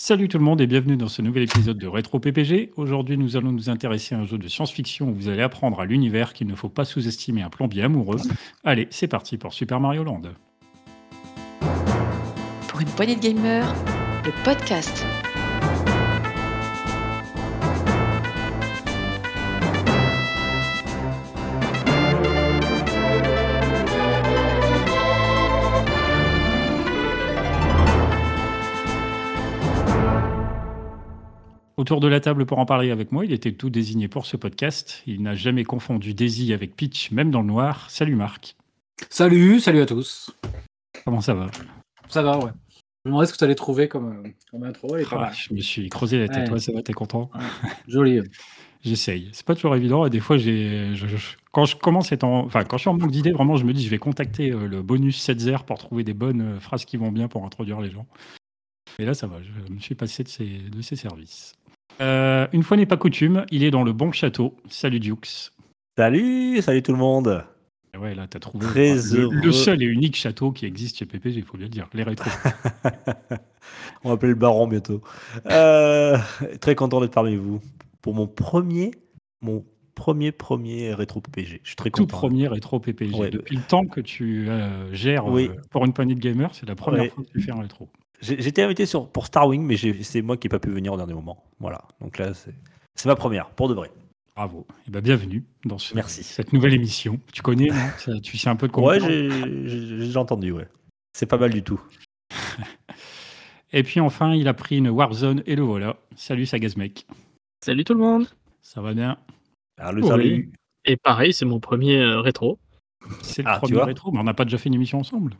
Salut tout le monde et bienvenue dans ce nouvel épisode de Rétro PPG. Aujourd'hui, nous allons nous intéresser à un jeu de science-fiction où vous allez apprendre à l'univers qu'il ne faut pas sous-estimer un plombier amoureux. Allez, c'est parti pour Super Mario Land. Pour une poignée de gamers, le podcast. Autour de la table pour en parler avec moi, il était tout désigné pour ce podcast. Il n'a jamais confondu Daisy avec Peach, même dans le noir. Salut Marc. Salut, salut à tous. Comment ça va? Ça va, ouais. Je me demandais ce que tu allais trouver comme, euh, comme intro. Elle est pas Ah. Je me suis creusé la tête. Ouais. Ouais, ça va, t'es content? Joli. J'essaye. C'est pas toujours évident et des fois, j'ai, je- je- quand je commence à être en, enfin, quand je suis en manque d'idées, vraiment, je me dis, je vais contacter euh, le bonus 7 pour trouver des bonnes euh, phrases qui vont bien pour introduire les gens. Et là, ça va. Je me suis passé de ces, de ces services. Euh, une fois n'est pas coutume, il est dans le bon château. Salut Dukes. Salut, salut tout le monde. Et Ouais, là, t'as trouvé Très le, heureux. le seul et unique château qui existe chez PPG, il faut bien le dire. Les rétros. On va appeler le baron bientôt. Euh, très content d'être parmi vous pour mon premier, mon premier premier rétro PPG. Je suis très Tout content. premier rétro PPG. Ouais. Depuis le temps que tu euh, gères Oui. pour une poignée de gamers, c'est la première Ouais. fois que tu fais un rétro. J'étais invité sur, pour Starwing, mais j'ai- c'est moi qui n'ai pas pu venir au dernier moment. Voilà. Donc là, c'est ma première, pour de vrai. Bravo. Et ben bienvenue dans ce- Merci. cette nouvelle émission. Tu connais, non? Tu sais un peu de quoi on Ouais, parle? j'ai entendu, ouais. C'est pas mal du tout. Et puis enfin, il a pris une Warzone et le voilà. Salut Sagazmec. Salut tout le monde Ça va bien? Ah, le Oui. salut. Et pareil, c'est mon premier euh, rétro. C'est le Ah, premier rétro, mais on n'a pas déjà fait une émission ensemble.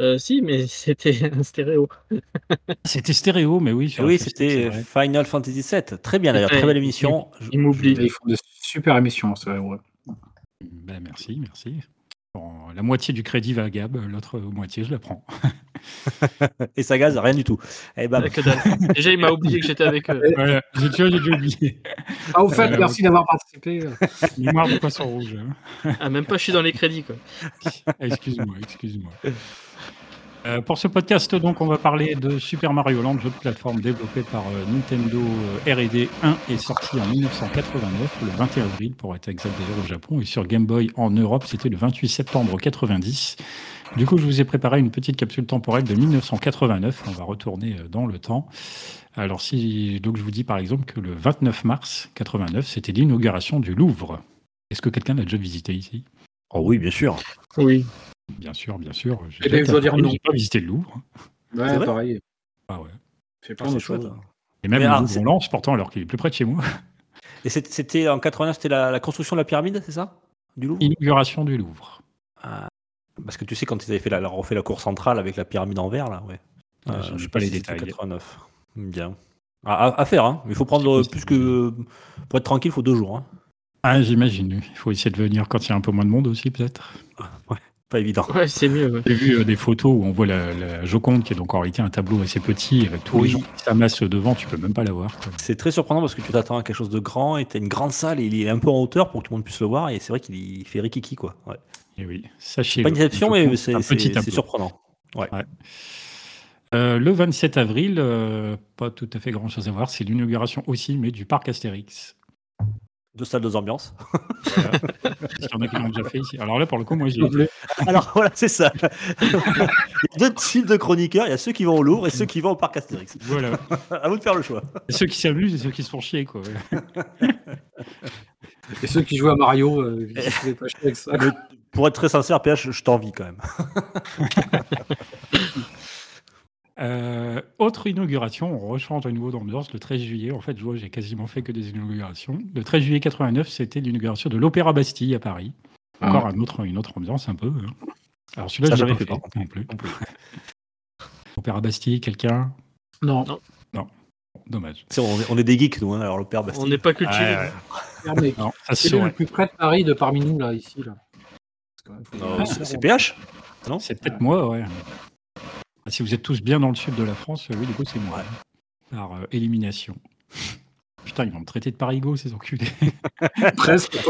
Euh, si, mais c'était un stéréo. C'était stéréo, mais oui. oui, c'était. Final Fantasy VII. Très bien d'ailleurs, très belle émission. Je- Il m'oublie. Ils font de super émissions, c'est vrai. ouais. Ben, merci, merci. Bon, la moitié du crédit va à Gab, l'autre moitié, je la prends. Et ça gaz, rien du tout. Eh ben. Déjà, il m'a oublié que j'étais avec eux. Voilà, j'ai déjà oublié. Ah, au fait, Euh, merci d'avoir participé. Mémoire de poisson rouge. hein. Ah, même pas, je suis dans les crédits, quoi. Excuse-moi, excuse-moi. Euh, pour ce podcast, donc, on va parler de Super Mario Land, jeu de plateforme développé par euh, Nintendo euh, R&D 1 et sorti en 1989, le 21 avril pour être exact d'ailleurs au Japon, et sur Game Boy en Europe, c'était le 28 septembre 90. Du coup, je vous ai préparé une petite capsule temporelle de 1989. On va retourner euh, dans le temps. Alors, si donc je vous dis par exemple que le 29 mars 89, c'était l'inauguration du Louvre. Est-ce que quelqu'un l'a déjà visité ici? Oh oui, bien sûr. Oui. Bien sûr, bien sûr. J'ai pas visité le Louvre. Ouais, pareil. Ah ouais. C'est Ah, c'est chouette. choses. hein. Et même le ah, Louvre en Lens, pourtant, alors qu'il est plus près de chez moi. Et c'était en 89, c'était la, la construction de la pyramide, c'est ça? Du Louvre? Inauguration du Louvre. Ah, Parce que tu sais, quand ils avaient fait la, refait la cour centrale avec la pyramide en verre, là, ouais. Ah, Euh, je- j'ai pas les détails. 89. Bien. À, à- à faire, hein. Il faut prendre plus que. Pour être tranquille, il faut deux jours. Hein. Ah, j'imagine. Il faut essayer de venir quand il y a un peu moins de monde aussi, peut-être. Pas évident. Ouais, c'est mieux. ouais. J'ai vu euh, des photos où on voit la, la Joconde, qui est donc en réalité un tableau assez petit, avec tous les Oui. gens qui s'amassent devant, tu peux même pas la voir. quoi. C'est très surprenant parce que tu t'attends à quelque chose de grand et tu as une grande salle et il est un peu en hauteur pour que tout le monde puisse le voir. Et c'est vrai qu'il fait rikiki, quoi. Ouais. Et oui, sachez. Pas une déception, mais c'est un c'est- petit c'est tableau. surprenant. Euh, le 27 avril, euh, pas tout à fait grand chose à voir, c'est l'inauguration aussi, mais du parc Astérix. Deux salles, deux ambiances. Voilà. Qu'il y en a qui l'ont déjà fait ici Alors là, pour le coup, moi, j'ai Alors voilà, c'est ça. il y a deux types de chroniqueurs. Il y a ceux qui vont au Louvre et ceux qui vont au parc Astérix. Voilà. à vous de faire le choix. Et ceux qui s'amusent et ceux qui se font chier, quoi. Et ceux qui jouent à Mario, euh, ils se pas chier avec ça. Mais pour être très sincère, PH, je, t'envie quand même. Euh, autre inauguration, on rechange à nouveau d'ambiance le 13 juillet. En fait, je vois, j'ai quasiment fait que des inaugurations. Le 13 juillet 89, c'était l'inauguration de l'Opéra Bastille à Paris. Encore un autre, une autre ambiance un peu. hein. Alors celui-là, Ça, je pas fait, fait non plus. Opéra Bastille, quelqu'un? Non, Dommage. Tu sais, on, est, on est des geeks, nous, hein, alors le père Bastille. On n'est pas cultivé. Ouais, ouais. regardez. Non, ça se C'est le plus près de Paris de parmi nous, là, ici. Là. Non, Ah, c'est PH Non C'est peut-être moi, ouais. Ah, Si vous êtes tous bien dans le sud de la France, euh, oui, du coup, c'est moi. Par euh, élimination. putain, ils vont me traiter de parigo, ces enculés. Presque.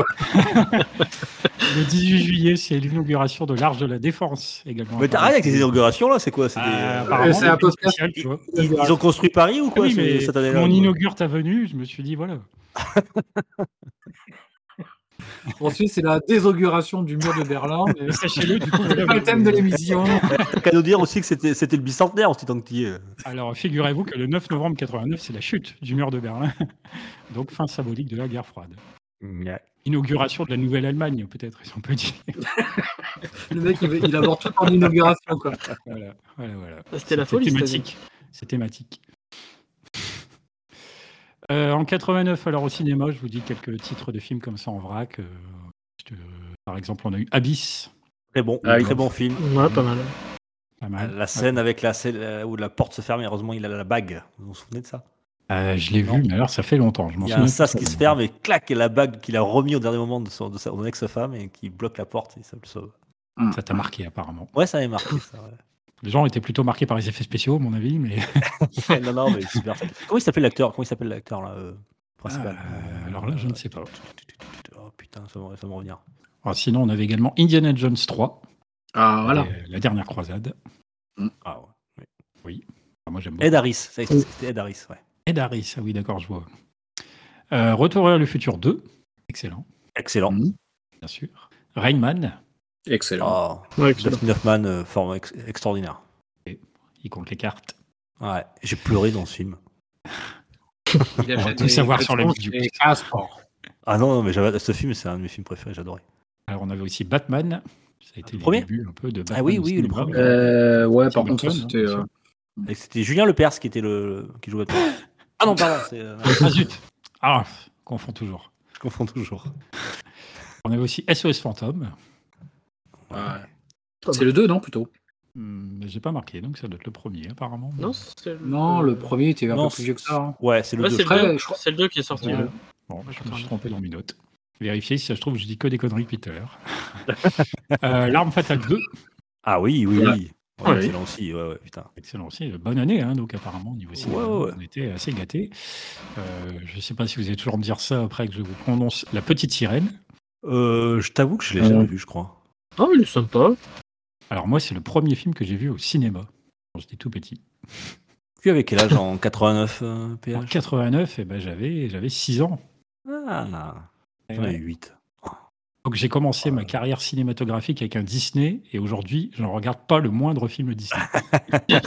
Le 18 juillet, c'est l'inauguration de l'Arche de la Défense également. Mais t'as rien avec ces inaugurations là, c'est quoi? C'est Ah, euh, apparemment, c'est un peu spéciales, tu vois. ils, ils ont construit Paris ou Ah quoi oui, ce- mais cette année-là? on inaugure ta venue, je me suis dit, voilà. Ensuite, c'est la désauguration du mur de Berlin. mais sachez-le, du coup, C'est pas le thème de l'émission. Qu'à nous dire aussi que c'était c'était le bicentenaire aussi tant que t'y es. Alors, figurez-vous que le 9 novembre 89, c'est la chute du mur de Berlin. Donc, fin symbolique de la guerre froide. Inauguration de la Nouvelle-Allemagne, peut-être, si on peut dire. Le mec, il, aborde tout en inauguration. Quoi. Voilà, voilà, voilà. C'était la folie, thématique. C'est thématique. Euh, en 89, alors au cinéma, je vous dis quelques titres de films comme ça en vrac. euh, euh, par exemple, on a eu Abyss, Très bon, Ah, très bon film. Ouais, pas mal. pas mal. La scène avec la scène où la porte se ferme et heureusement il a la bague. Vous vous souvenez de ça? Euh, je l'ai vu, mais alors ça fait longtemps. Je m'en Il y a souviens un sas plus qui se ferme et clac et la bague qu'il a remis au dernier moment de son, de sa- de son ex-femme et qui bloque la porte et ça le sauve. Ça t'a marqué apparemment. Ouais, ça m'avait marqué ça. ouais. Les gens étaient plutôt marqués par les effets spéciaux, à mon avis, mais non, non, mais super. Comment il s'appelle l'acteur? Comment il s'appelle l'acteur là euh, principal? Euh, alors là, je ne sais pas. Oh putain, ça va, ça va me revenir. Alors, sinon, on avait également Indiana Jones 3, Ah, voilà. euh, la dernière croisade. Ah ouais. Ah, moi, j'aime beaucoup. Ed Harris, ça, c'était Ed Harris, ouais. Ed Harris, ah oui, d'accord, je vois. Euh, Retour vers le futur 2, excellent, Excellent. Mhm. bien sûr. Rayman, Excellent. Oh, Ouais, excellent. Dustin Hoffman, euh, forme ex- extraordinaire. il compte les cartes. Ouais, j'ai pleuré dans ce film. Il a On va fait tout savoir sur Casper. Ah non, non mais j'avais- ce film, c'est un de mes films préférés, j'adorais. Alors, on avait aussi Batman. Ça a été Le le premier début un peu de Batman. Ah oui, oui, le premier. Euh, ouais, par contre, c'était. hein, euh, c'était Julien Lepers qui était le qui jouait. Batman. ah non, pardon, c'est, Ah zut Ah, confond toujours. je confonds toujours. On avait aussi SOS Fantôme. Ouais. C'est le 2, non, plutôt? Hmm, J'ai pas marqué, donc ça doit être le premier, apparemment. Non, c'est le... Non, le premier était un Non, peu plus vieux que ça. hein. Ouais, c'est le Ouais, 2. c'est le Après, 2. je crois- C'est le 2 qui est sorti. Ouais. là. Bon, je me suis trompé dans mes notes. Vérifiez si ça se trouve, je dis que des conneries l'heure. Euh, L'arme fatale 2, Ah oui, oui, oui. Ouais, Ouais. Excellent aussi, ouais, ouais, putain. excellent aussi. Bonne année, hein, donc apparemment, au niveau cinéma, Ouais, ouais, ouais. on était assez gâtés. Euh, je sais pas si vous allez toujours me dire ça après que je vous prononce La Petite Sirène. Euh, je t'avoue que je l'ai Euh. jamais vu, je crois. Ah, il est sympa. Alors moi, c'est le premier film que j'ai vu au cinéma, quand j'étais tout petit. Tu avais quel âge en 89 euh, En PH 89, eh ben, j'avais j'avais 6 ans. Ah, j'en ai ouais. 8. Donc j'ai commencé Oh ma carrière cinématographique avec un Disney et aujourd'hui je ne regarde pas le moindre film Disney.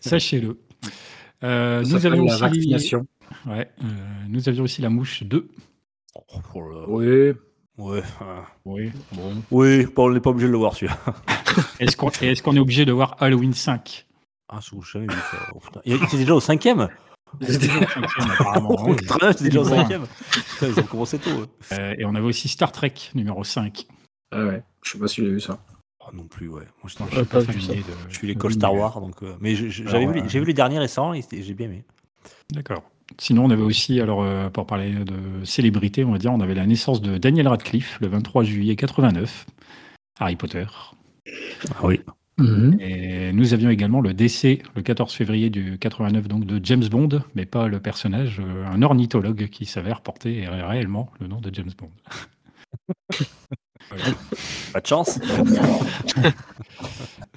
Sachez-le. Euh, nous, avions la aussi, ouais, euh, nous avions aussi la mouche 2. Oh, oh. Oui. Ouais. Oui. Bon. Oui, bon, on n'est pas obligé de le voir celui-là. Est-ce qu'on et est-ce qu'on est obligé de voir Halloween 5 Ah, je jamais vu ça. Oh. Il était déjà au cinquième? Apparemment, Oh, oui. Très bien, c'était déjà au cinquième? Putain, ils ont commencé tôt. eux. Euh, Et on avait aussi Star Trek numéro 5. Ah ouais. Je sais pas si j'ai vu ça. Oh, non plus, ouais. Moi, je, Non, je- je Ouais, suis pas pas vu de. je suis l'école Star Wars, donc. euh, mais Alors, j'avais vu, les- euh, j'ai vu les derniers récents et c'était- j'ai bien aimé. D'accord. Sinon, on avait aussi, alors euh, pour parler de célébrité, on va dire, on avait la naissance de Daniel Radcliffe le 23 juillet 89, Harry Potter. Ah oui. Et nous avions également le décès le 14 février du 89 donc de James Bond, mais pas le personnage, euh, un ornithologue qui s'avère porter ré- réellement le nom de James Bond. Voilà. Pas de chance.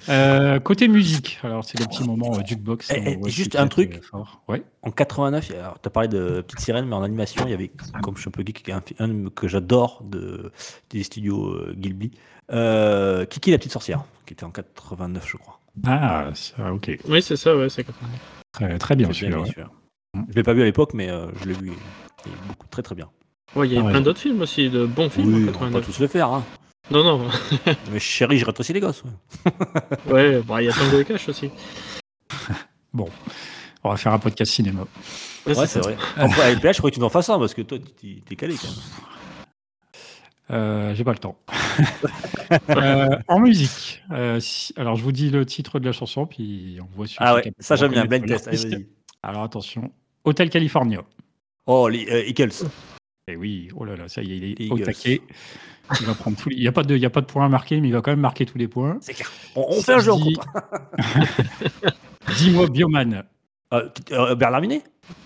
Euh, côté musique, alors c'est le petit moment euh, jukebox. Eh, eh, juste un truc. Ouais. En 89, tu as parlé de Petite Sirène, mais en animation, il y avait, comme je suis un peu geek, un, fi- un que j'adore de, des studios euh, Gilby, euh, Kiki la petite sorcière, qui était en 89, je crois. Ah, ça, ok. Oui, c'est ça, ouais, c'est 80. Très, très bien celui-là. ouais. Je l'ai pas vu à l'époque, mais euh, je l'ai vu. Il est beaucoup, très très bien. Ouais, il y a Ah ouais. plein d'autres films aussi, de bons films oui, en on va pas 89. tous le faire. Hein. Non, non, Mais chérie, je rétrécis les gosses. ouais. ouais, bah, il y a Tango et Cash aussi. On va faire un podcast cinéma. Ouais, Ouais, c'est vrai. Après, avec PH, je crois que tu en fasses un, parce que toi, tu t'es calé quand même. Euh, J'ai pas le temps. Euh, en musique, euh, si- alors je vous dis le titre de la chanson, puis on voit celui Ah ouais, ça j'aime bien, blind test. Allez. Alors attention, Hotel California. Oh, les euh, Eagles. Et oui, oh là là, ça y est, il est Eagles. au taquet. Il va prendre tous les- Il n'y a pas de, il y a pas de points à marquer, mais il va quand même marquer tous les points. C'est clair. On, on fait un jeu en Dis-. Dis-moi Bioman. Euh, euh, Bernard Minet?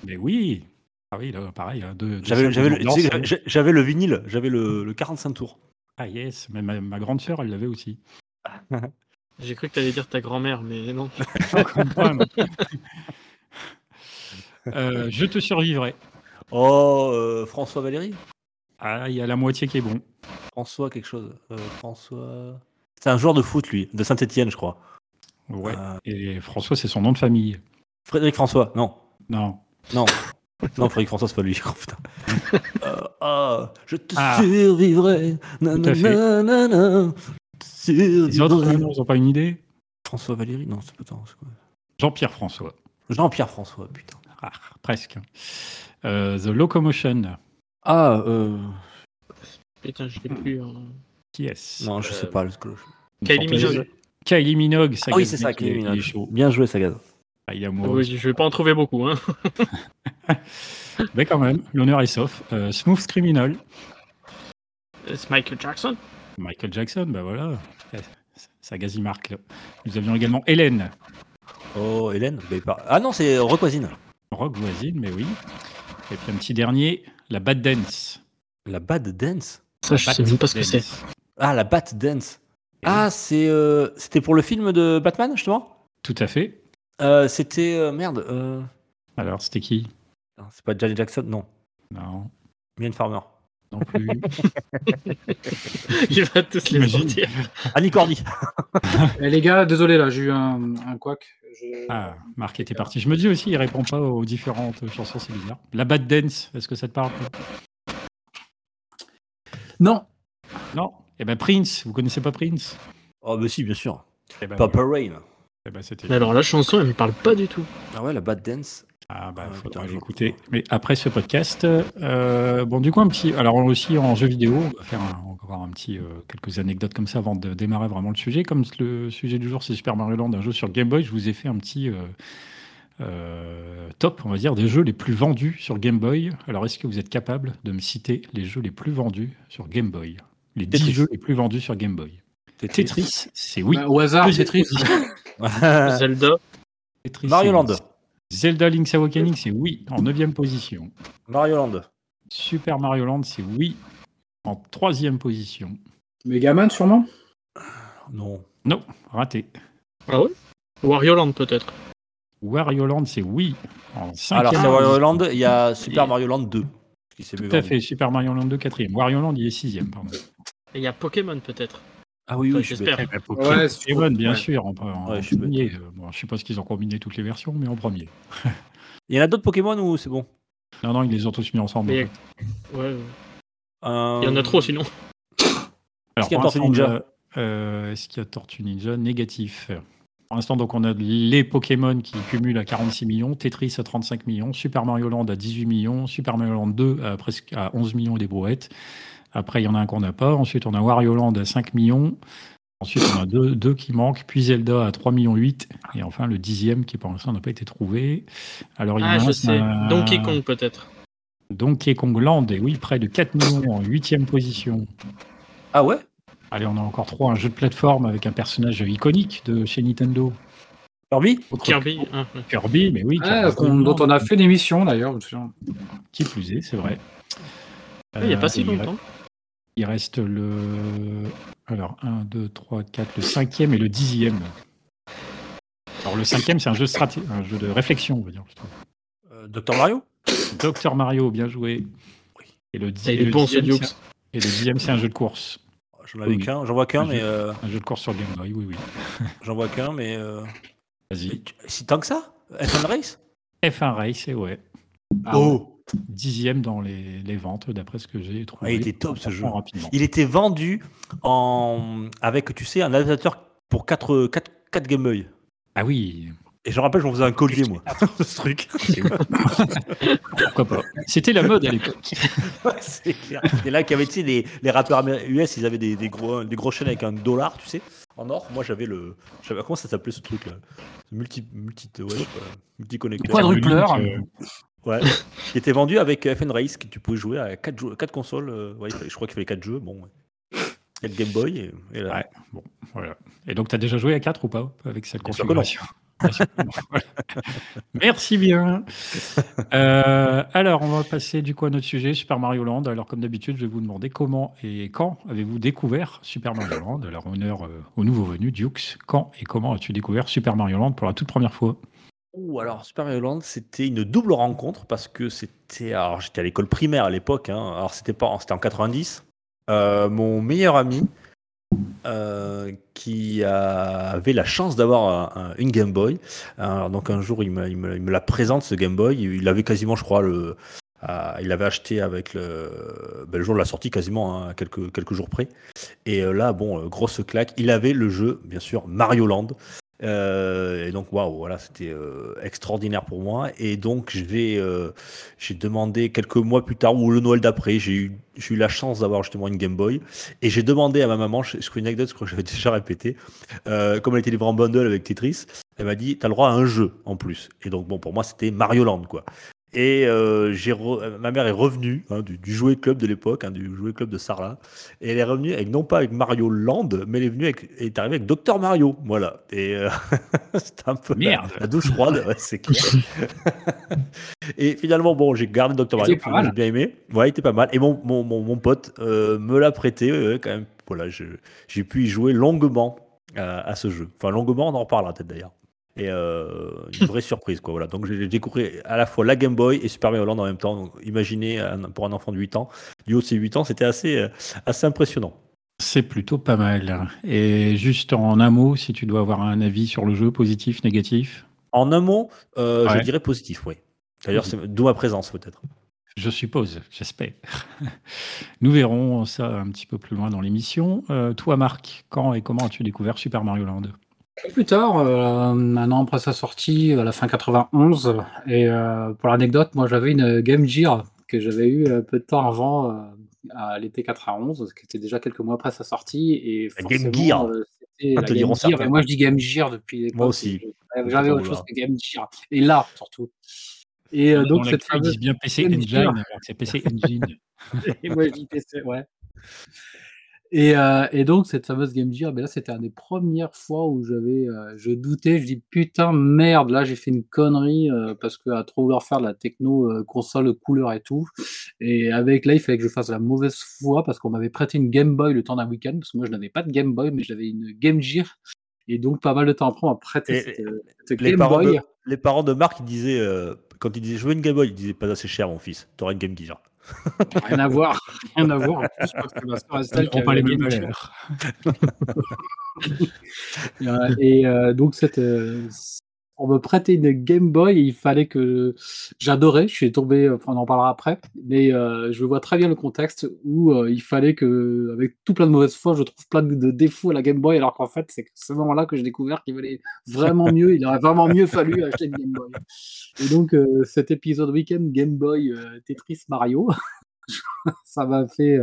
Mais oui. Ah oui, là, pareil. hein, J'avais le, tu vinyle, j'avais le, le 45 tours. Ah yes, mais ma, ma grande sœur, elle l'avait aussi. J'ai cru que t'allais dire ta grand-mère, mais non. Euh, je te survivrai. Oh, euh, François Valéry? Ah, il y a la moitié qui est bon. François quelque chose. Euh, François. C'est un joueur de foot, lui, de Saint-Etienne, je crois. Ouais. Euh, Et François, c'est son nom de famille. Frédéric François, non. Non. Non. non, Frédéric François, c'est pas lui. Oh, putain. Euh, ah, je te Ah. survivrai. Nanana, te Les autres, survivrai. ils n'ont pas une idée? François Valéry Non, c'est pas quoi? Jean-Pierre François. Jean-Pierre François, putain. Ah, presque. The Locomotion. Ah, euh... Putain, je l'ai plus. hein. Qui est-ce non, je sais Euh, pas. le- Kylie Minogue. Kylie Minogue. Ah oui, c'est ça, Kylie est Minogue. Bien joué, Sagaz. Ah, il est amoureux. Oui, je vais pas en trouver beaucoup. Hein. Mais quand même, l'honneur est sauf. Euh, Smooth Criminal. C'est Michael Jackson. Michael Jackson, bah voilà. Ça gazi marque. là. Nous avions également Hélène. Oh, Hélène bah, Ah non, c'est Rock Voisine. Rock voisine, mais oui. Et puis un petit dernier, la Bad Dance. La Bad Dance Ça, je sais même pas ce que c'est. Ah, la Bat Dance. Ah, c'est, euh, c'était pour le film de Batman, justement? Tout à fait. Euh, C'était. euh, merde. euh, Alors, c'était qui? Non, C'est pas Janet Jackson, non. Non, Mylène Farmer. non plus. Il va tous les sortir. Annie Cordy. Eh, les gars, désolé, là, j'ai eu un, un couac. Je- Ah, Marc était parti. Je me dis aussi, il répond pas aux différentes chansons, c'est bizarre. La Bad Dance, est-ce que ça te parle Non, Non? Eh ben Prince, vous connaissez pas Prince? Oh, bah si, bien sûr. Eh ben, Purple Rain. eh ben, c'était. Mais alors, la chanson, elle me parle pas du tout. Ah ouais, la Bad Dance. Ah bah, Ah, faudra l'écouter. Mais après ce podcast, euh, bon du coup un petit, alors aussi en jeu vidéo, on va faire un, encore un petit, euh, quelques anecdotes comme ça avant de démarrer vraiment le sujet. Comme le sujet du jour c'est Super Mario Land, un jeu sur Game Boy, je vous ai fait un petit euh, euh, top, on va dire, des jeux les plus vendus sur Game Boy. Alors est-ce que vous êtes capable de me citer les jeux les plus vendus sur Game Boy? Les 10 Tetris. jeux les plus vendus sur Game Boy. Tetris, c'est oui. Bah, au hasard, Tetris. Zelda. Tetris, Mario Land. Zelda Link's Awakening, c'est oui, en 9 position. Mario Land. Super Mario Land, c'est oui, en troisième position. Megaman, sûrement? Non. Non, raté. Ah ouais? Wario Land, peut-être. Wario Land, c'est oui, en Alors, cinquième c'est Wario position. Land, il y a Super Et- Mario Land 2. Qui s'est Tout à fait, Super Mario Land 2, quatrième. Wario Land, il est sixième, pardon. Et il y a Pokémon, peut-être. Ah oui, oui, je suis bête. j'espère. Ouais, c'est Pokémon, bien Ouais. sûr, en, en Ouais, je suis premier. Euh, Bon, je suppose qu'ils ont combiné toutes les versions, mais en premier. Il y en a d'autres Pokémon ou c'est bon? Non, non, ils les ont tous mis ensemble. Mais- en fait. Ouais, ouais. Euh, Il y en a trop, sinon. Alors, qu'il y a pour Tortue l'instant, Ninja? euh, Est-ce qu'il y a Tortue Ninja? Négatif. Pour l'instant, donc, on a les Pokémon qui cumulent à 46 millions, Tetris à 35 millions, Super Mario Land à 18 millions, Super Mario Land 2 à presque à 11 millions et des brouettes. Après, il y en a un qu'on n'a pas. Ensuite, on a Wario Land à 5 millions. Ensuite, on a deux, deux qui manquent, puis Zelda à 3 millions 8. Et enfin, le dixième qui, pour l'instant, n'a pas été trouvé. Alors, il y en a Ah, un, je c'est sais. un- Donkey Kong, peut-être. Donkey Kong Land, et oui, près de 4 millions en huitième position. Ah ouais? Allez, on a encore trois. Un jeu de plateforme avec un personnage iconique de chez Nintendo. Kirby? Autre Kirby. hein. Kirby, mais oui. Ah, Kirby dont on a fait une émission d'ailleurs. Qui plus est, c'est vrai. Ah, Il n'y a Euh, pas si et il longtemps. reste- Il reste le. Alors, 1, 2, 3, 4, le cinquième et le dixième. Alors, le cinquième, c'est un jeu, de straté- un jeu de réflexion, on va dire. Euh, Dr Mario? Docteur Mario, bien joué. Et le, dix- il et le bon, dixième, et le dixième, c'est un jeu de course. J'en avais Oui. qu'un, j'en vois qu'un, Un mais jeu. euh, Un jeu de course sur Game Boy, oui, oui. j'en vois qu'un, mais euh, Vas-y. si tant que ça, F1 Race? F1 Race, et ouais. Ah ouais. Dixième dans les, les ventes, d'après ce que j'ai trouvé. Ah, il était top, ce jeu. Rapidement. Il était vendu en avec, tu sais, un adaptateur pour 4 quatre, quatre Game Boy. Ah oui, Et je me rappelle, je me faisais un collier, moi, ce truc. pourquoi pas. C'était la mode à l'époque. Ouais, c'est clair. Et là, qui avait, tu sais, les, les rappeurs US, ils avaient des, des gros, des gros chaînes avec un dollar, tu sais, en or. Moi, j'avais le. j'avais- Comment ça s'appelait ce truc-là? Multi. Multi. Ouais, pas, multi-connecteur. Quadrupleur. Euh, Ouais. qui était vendu avec FN Race, que tu pouvais jouer à 4, quatre consoles. euh, ouais, je crois qu'il fallait 4 jeux. Bon. ouais. Et le Game Boy. Et, et là- Ouais. Voilà. Et donc, tu as déjà joué à 4 ou pas avec cette configuration? Merci bien. Euh, alors, on va passer du coup à notre sujet, Super Mario Land. Alors, comme d'habitude, je vais vous demander comment et quand avez-vous découvert Super Mario Land? Alors, honneur euh, au nouveau venu, Dukes. Quand et comment as-tu découvert Super Mario Land pour la toute première fois? Ouh, alors Super Mario Land, c'était une double rencontre parce que c'était. Alors, j'étais à l'école primaire à l'époque. hein. Alors, c'était pas, c'était en 90. Euh, mon meilleur ami, euh, qui avait la chance d'avoir un- un- une Game Boy. Donc un jour, il me, il me- il me la présente ce Game Boy. Il avait quasiment, je crois, le. euh, il l'avait acheté avec le, ben, le jour de la sortie quasiment, hein, quelques, quelques jours près. Et là, bon, grosse claque. Il avait le jeu, bien sûr, Mario Land. Euh, et donc, waouh, voilà, c'était euh, extraordinaire pour moi. Et donc, je vais, euh, j'ai demandé quelques mois plus tard, ou le Noël d'après, j'ai eu, j'ai eu la chance d'avoir justement une Game Boy. Et j'ai demandé à ma maman, je, je crois une anecdote, que j'avais déjà répété, euh, comme elle était livrée en bundle avec Tetris, elle m'a dit, t'as le droit à un jeu en plus. Et donc, bon, pour moi, c'était Mario Land, quoi. Et euh, re- ma mère est revenue hein, du, du jouet club de l'époque, hein, du jouet club de Sarlat. Et elle est revenue avec, non pas avec Mario Land, mais elle est venue avec, elle est arrivée avec Docteur Mario. Voilà. Et euh, c'était un peu la- Merde. La, douche froide, ouais, c'est clair. et finalement, bon, j'ai gardé Docteur Mario, j'ai bien aimé. Ouais, il était pas mal. Et mon, mon, mon, mon pote euh, me l'a prêté, quand même. Voilà, j'ai pu y jouer longuement à, à ce jeu. Enfin, longuement, on en reparlera peut-être d'ailleurs. Et euh, une vraie surprise, quoi. Voilà. Donc, j'ai découvert à la fois la Game Boy et Super Mario Land en même temps. Donc, imaginez, pour un enfant de 8 ans, du haut de ses 8 ans, c'était assez, euh, assez impressionnant. C'est plutôt pas mal. Et juste en un mot, si tu dois avoir un avis sur le jeu, positif, négatif? En un mot, euh, je dirais positif, oui. D'ailleurs, c'est d'où ma présence, peut-être. Je suppose, j'espère. Nous verrons ça un petit peu plus loin dans l'émission. Euh, toi, Marc, quand et comment as-tu découvert Super Mario Land? Plus tard, euh, un an après sa sortie, à la fin 91, et euh, pour l'anecdote, moi j'avais une Game Gear que j'avais eu euh, peu de temps avant, euh, à l'été 91, qui était déjà quelques mois après sa sortie, et La Game Gear. Ah, la te Game Gear, et moi je dis Game Gear depuis. Moi aussi. J'avais autre chose que Game Gear, et là surtout. Et euh, donc cette fameuse disent bien PC Game Engine, alors que c'est PC Engine. et moi, je dis PC, ouais. Et, euh, et donc, cette fameuse Game Gear, ben là, c'était une des premières fois où j'avais, euh, je doutais, je dis putain, merde, là, j'ai fait une connerie euh, parce que à trop vouloir faire de la techno, console, couleur et tout. Et avec là, il fallait que je fasse la mauvaise foi parce qu'on m'avait prêté une Game Boy le temps d'un week-end, parce que moi, je n'avais pas de Game Boy, mais j'avais une Game Gear. Et donc, pas mal de temps après, on m'a prêté Et- cette, cette Les Game parents, Boy. de, les parents de Marc, ils disaient, quand ils disaient je veux une Game Boy, ils disaient pas assez cher, mon fils. T'auras une Game Gear. Rien à voir, rien à voir. En plus, parce que ma soeur Estelle qui pas les mêmes euh, et, euh, donc, cette, euh, on me prêtait une Game Boy et il fallait que. J'adorais, je suis tombé, enfin, on en parlera après, mais euh, je vois très bien le contexte où euh, il fallait que, avec tout plein de mauvaises foi, je trouve plein de, défauts à la Game Boy, alors qu'en fait, c'est ce moment-là que j'ai découvert qu'il valait vraiment mieux, il aurait vraiment mieux fallu acheter une Game Boy. Et donc, euh, cet épisode week-end Game Boy Tetris Mario. ça m'a fait.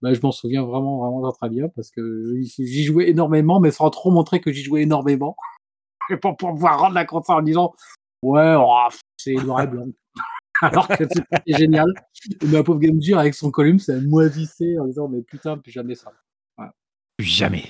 bah, je m'en souviens vraiment, vraiment très bien parce que j'y jouais énormément, mais sans trop montrer que j'y jouais énormément. Pour, pour pouvoir rendre la console en disant Ouais, oh, c'est noir et blanc. Alors que c'était génial. Et ma pauvre Game Gear avec son column, ça moisissait en disant Mais putain, plus jamais ça. Jamais.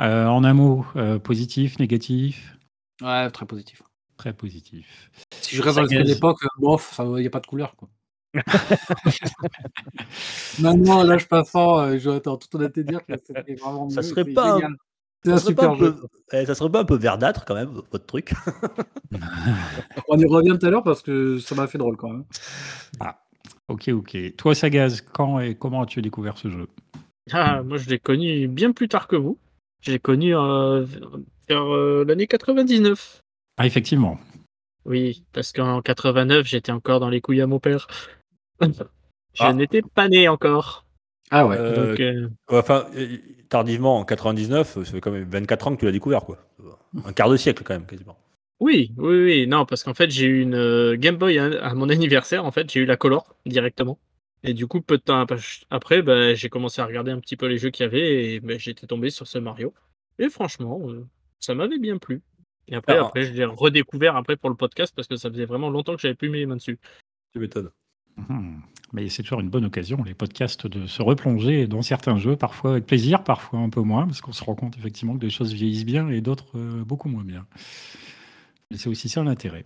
Euh, en un mot, euh, positif, négatif? Ouais, très positif. Très positif. Si je reste dans l'esprit de l'époque, euh, bof, il n'y a pas de couleur. Quoi. Maintenant, à l'âge passant, euh, je en toute honnêteté dire que c'était vraiment Ça mieux, serait c'est pas un-. C'est Ça un super un jeu. peu, eh, ça serait pas un peu verdâtre quand même, votre truc. On y revient tout à l'heure parce que ça m'a fait drôle quand même. Ok, ok. Toi, Sagaz, quand et comment as-tu découvert ce jeu? Ah, moi, je l'ai connu bien plus tard que vous. Je l'ai connu euh, vers euh, l'année 99. Ah, effectivement. Oui, parce qu'en 89, j'étais encore dans les couilles à mon père. je Ah. n'étais pas né encore. Ah ouais. Euh, Donc, euh, Enfin, euh, tardivement, en 99, ça fait quand même 24 ans que tu l'as découvert, quoi. Un quart de siècle quand même, quasiment. oui, oui, oui. Non, parce qu'en fait, j'ai eu une Game Boy à, à mon anniversaire. En fait, j'ai eu la Color directement. Et du coup, peu de temps ap- après, bah, j'ai commencé à regarder un petit peu les jeux qu'il y avait et bah, j'étais tombé sur ce Mario. Et franchement, ça m'avait bien plu. Et après, Alors- après je l'ai redécouvert après pour le podcast parce que ça faisait vraiment longtemps que j'avais plus mis les mains dessus. Tu m'étonnes. Mhm. Mais c'est toujours une bonne occasion, les podcasts, de se replonger dans certains jeux, parfois avec plaisir, parfois un peu moins, parce qu'on se rend compte effectivement que des choses vieillissent bien et d'autres euh, beaucoup moins bien. C'est aussi ça l'intérêt.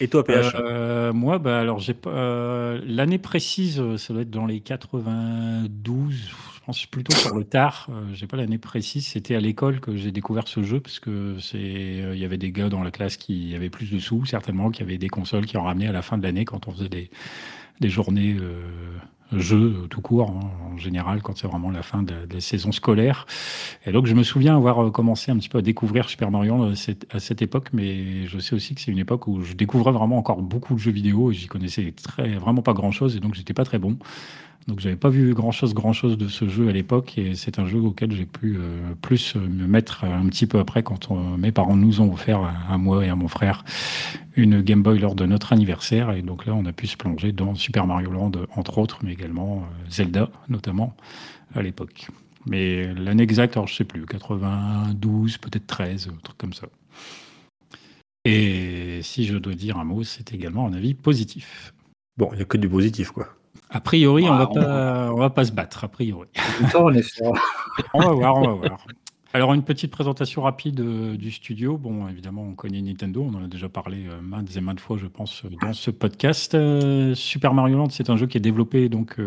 Et toi, PH Euh, moi, bah, alors, j'ai euh, l'année précise, ça doit être dans les 92. Je pense plutôt sur le tard. Euh, j'ai pas l'année précise. C'était à l'école que j'ai découvert ce jeu parce que c'est, euh, il y avait des gars dans la classe qui avaient plus de sous, certainement, qui avaient des consoles qui en ramenaient à la fin de l'année quand on faisait des, des journées euh, jeux euh, tout court, hein, en général, quand c'est vraiment la fin de, de la saison scolaire. Et donc, je me souviens avoir euh, commencé un petit peu à découvrir Super Mario à cette, à cette époque, mais je sais aussi que c'est une époque où je découvrais vraiment encore beaucoup de jeux vidéo et j'y connaissais très, vraiment pas grand chose et donc j'étais pas très bon. Donc, j'avais pas vu grand chose, grand chose de ce jeu à l'époque et c'est un jeu auquel j'ai pu euh, plus euh, me mettre un petit peu après quand on- mes parents nous ont offert à, moi et à mon frère une Game Boy lors de notre anniversaire et donc là on a pu se plonger dans Super Mario Land entre autres mais également euh, Zelda notamment à l'époque. Mais l'année exacte, alors je sais plus, 92, peut-être 13, un truc comme ça. Et si je dois dire un mot, c'est également un avis positif. Bon, il n'y a que du positif, quoi. A priori, on va on- pas, on va pas se battre, a priori. On va voir, on va voir. Alors, une petite présentation rapide euh, du studio. Bon, évidemment, on connaît Nintendo, on en a déjà parlé euh, maintes et maintes fois, je pense, euh, dans ce podcast. Super Mario Land, c'est un jeu qui est développé donc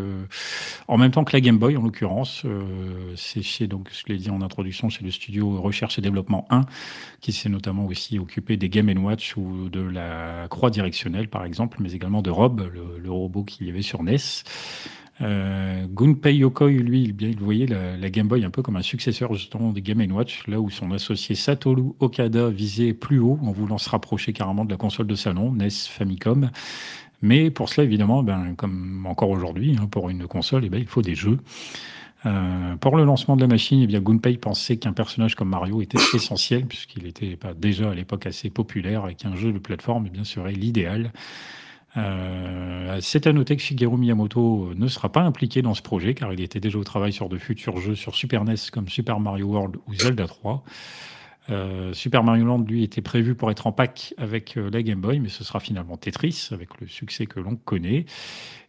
en même temps que la Game Boy, en l'occurrence. C'est chez, donc, ce que je dit en introduction, chez le studio Recherche et Développement 1, qui s'est notamment aussi occupé des Game Watch ou de la croix directionnelle, par exemple, mais également de Rob, le robot qu'il y avait sur NES. Euh, Gunpei Yokoi, lui, il, voyait la, Game Boy un peu comme un successeur justement des Game Watch, là où son associé Satoru Okada visait plus haut en voulant se rapprocher carrément de la console de salon, NES Famicom. Mais pour cela, évidemment, ben, comme encore aujourd'hui, hein, pour une console, eh ben, il faut des jeux. Euh, pour le lancement de la machine, eh bien, Gunpei pensait qu'un personnage comme Mario était essentiel, puisqu'il était déjà à l'époque assez populaire et qu'un jeu de plateforme eh bien, serait l'idéal. Euh, c'est à noter que Shigeru Miyamoto ne sera pas impliqué dans ce projet car il était déjà au travail sur de futurs jeux sur Super NES comme Super Mario World ou Zelda 3. Euh, Super Mario Land, lui, était prévu pour être en pack avec euh, la Game Boy, mais ce sera finalement Tetris, avec le succès que l'on connaît.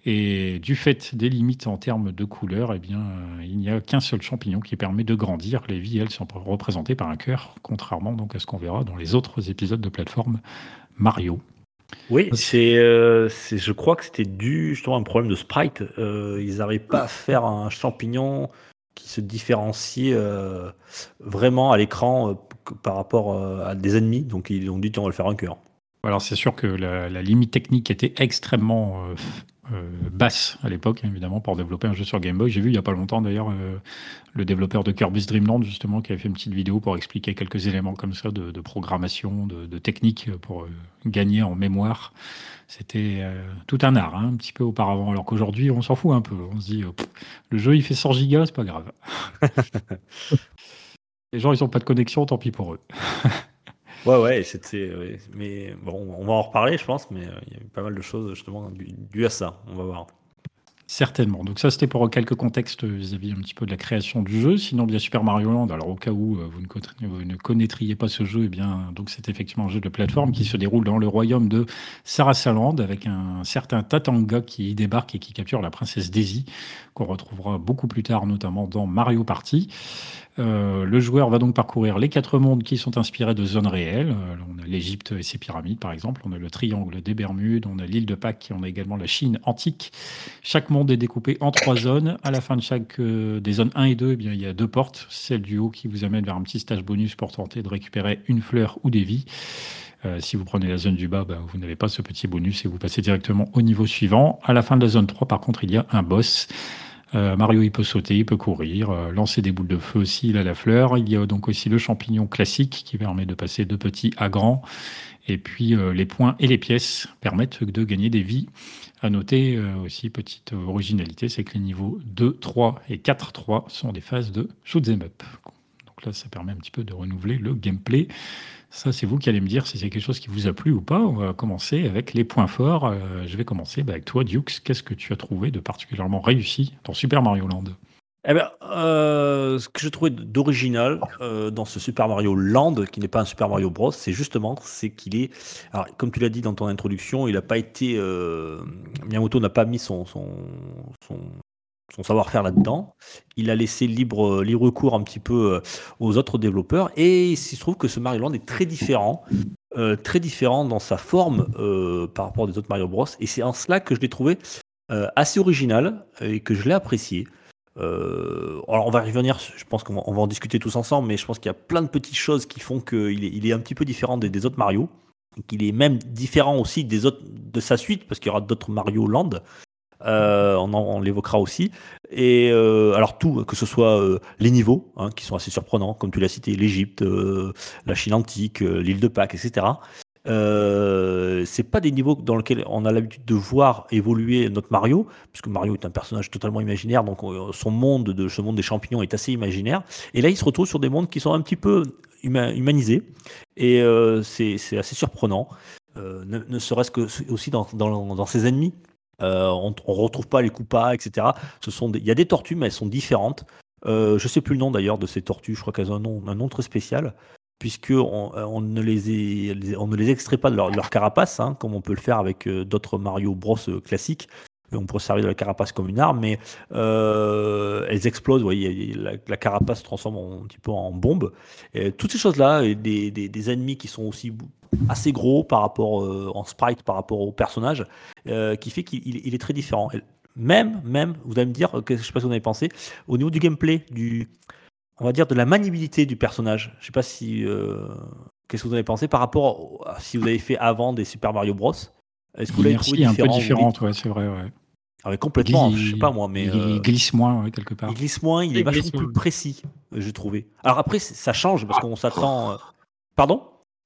Et du fait des limites en termes de couleur, eh bien, euh, il n'y a qu'un seul champignon qui permet de grandir. Les vies, elles, sont représentées par un cœur, contrairement donc à ce qu'on verra dans les autres épisodes de plateforme Mario. Oui, c'est, euh, c'est- je crois que c'était dû justement à un problème de sprite. Euh, ils n'arrivaient pas à faire un champignon qui se différencie euh, vraiment à l'écran par rapport à des ennemis. Donc ils ont dit tiens, on va le faire un cœur. Alors c'est sûr que la, la limite technique était extrêmement euh, basse à l'époque, évidemment, pour développer un jeu sur Game Boy. J'ai vu il n'y a pas longtemps d'ailleurs euh, le développeur de Kirby's Dream Land, justement, qui avait fait une petite vidéo pour expliquer quelques éléments comme ça de, de programmation, de, de technique pour euh, gagner en mémoire. C'était tout un art, hein, un petit peu auparavant. Alors qu'aujourd'hui, on s'en fout un peu. On se dit, pff, le jeu il fait 100 gigas, c'est pas grave. Les gens, ils n'ont pas de connexion, tant pis pour eux. Ouais, ouais, c'était. ouais. Mais bon, on va en reparler, je pense, mais euh, il y a eu pas mal de choses justement dues à ça. On va voir. Certainement. Donc ça, c'était pour quelques contextes vis-à-vis un petit peu de la création du jeu. Sinon, bien Super Mario Land, alors au cas où euh, vous ne, conna- vous ne connaîtriez pas ce jeu, eh bien, donc c'est effectivement un jeu de plateforme qui se déroule dans le royaume de Sarasaland avec un certain Tatanga qui y débarque et qui capture la princesse Daisy, qu'on retrouvera beaucoup plus tard, notamment dans Mario Party. Euh, le joueur va donc parcourir les quatre mondes qui sont inspirés de zones réelles. Euh, on a l'Égypte et ses pyramides, par exemple. On a le triangle des Bermudes. On a l'île de Pâques. Et on a également la Chine antique. Chaque monde est découpé en trois zones. À la fin de chaque euh, des zones 1 et 2, eh bien, il y a deux portes. Celle du haut qui vous amène vers un petit stage bonus pour tenter de récupérer une fleur ou des vies. Euh, si vous prenez la zone du bas, ben, vous n'avez pas ce petit bonus et vous passez directement au niveau suivant. À la fin de la zone 3, par contre, il y a un boss. Euh, Mario, il peut sauter, il peut courir, euh, lancer des boules de feu s'il a la fleur. Il y a donc aussi le champignon classique qui permet de passer de petit à grand. Et puis les points et les pièces permettent de gagner des vies. À noter aussi, petite originalité, c'est que les niveaux 2, 3 et 4, 3 sont des phases de shoot up. Donc là, ça permet un petit peu de renouveler le gameplay. Ça, c'est vous qui allez me dire si c'est quelque chose qui vous a plu ou pas. On va commencer avec les points forts. Euh, je vais commencer bah, avec toi, Dukes. Qu'est-ce que tu as trouvé de particulièrement réussi dans Super Mario Land? Eh ben, euh, ce que je trouvais d'original euh, dans ce Super Mario Land, qui n'est pas un Super Mario Bros, c'est justement c'est qu'il est. Alors, comme tu l'as dit dans ton introduction, il n'a pas été. Miyamoto n'a pas mis son, son, son savoir-faire là-dedans. Il a laissé libre, libre cours un petit peu euh, aux autres développeurs. Et il se trouve que ce Mario Land est très différent, euh, très différent dans sa forme euh, par rapport aux autres Mario Bros. Et c'est en cela que je l'ai trouvé euh, assez original et que je l'ai apprécié. Euh, alors on va revenir, je pense qu'on va, en discuter tous ensemble, mais je pense qu'il y a plein de petites choses qui font qu'il est, il est un petit peu différent des, des autres Mario, qu'il est même différent aussi des autres de sa suite, parce qu'il y aura d'autres Mario Land. Euh, on, l'évoquera aussi. Et euh, alors tout, que ce soit euh, les niveaux, hein, qui sont assez surprenants, comme tu l'as cité, l'Égypte, la Chine antique, l'île de Pâques, etc. Euh, c'est pas des niveaux dans lesquels on a l'habitude de voir évoluer notre Mario, puisque Mario est un personnage totalement imaginaire, donc son monde de ce monde des champignons est assez imaginaire. Et là, il se retrouve sur des mondes qui sont un petit peu huma- humanisés, et c'est assez surprenant. Ne, serait-ce que aussi dans, dans ses ennemis, euh, on ne retrouve pas les Koopas, etc. Ce sont Il y a des tortues, mais elles sont différentes. Euh, je sais plus le nom d'ailleurs de ces tortues, je crois qu'elles ont un nom, un nom très spécial, puisque on, on ne les, on extrait pas de leur, carapace, hein, comme on peut le faire avec euh, d'autres Mario Bros euh, classiques. On pourrait se servir de la carapace comme une arme, mais euh, elles explosent. Vous voyez, la, carapace se transforme en- un petit peu en bombe. Et toutes ces choses-là, des- des ennemis qui sont aussi assez gros par rapport euh, en sprite par rapport au personnage, euh, qui fait qu'il il- il est très différent. Et même, même, vous allez me dire, que, je sais pas si vous en avez pensé, au niveau du gameplay, du, on va dire de la maniabilité du personnage. Je sais pas si, euh, qu'est-ce que vous en avez pensé par rapport à si vous avez fait avant des Super Mario Bros. Est-ce que vous l'avez trouvé un peu différente, ouais, c'est vrai. Ouais. Ah ouais, complètement, Il- je sais pas moi, mais il, euh, il glisse moins, ouais, quelque part. il glisse moins, il Il est vachement plus précis, j'ai trouvé. Alors après, ça change parce qu'on s'attend. euh, Pardon?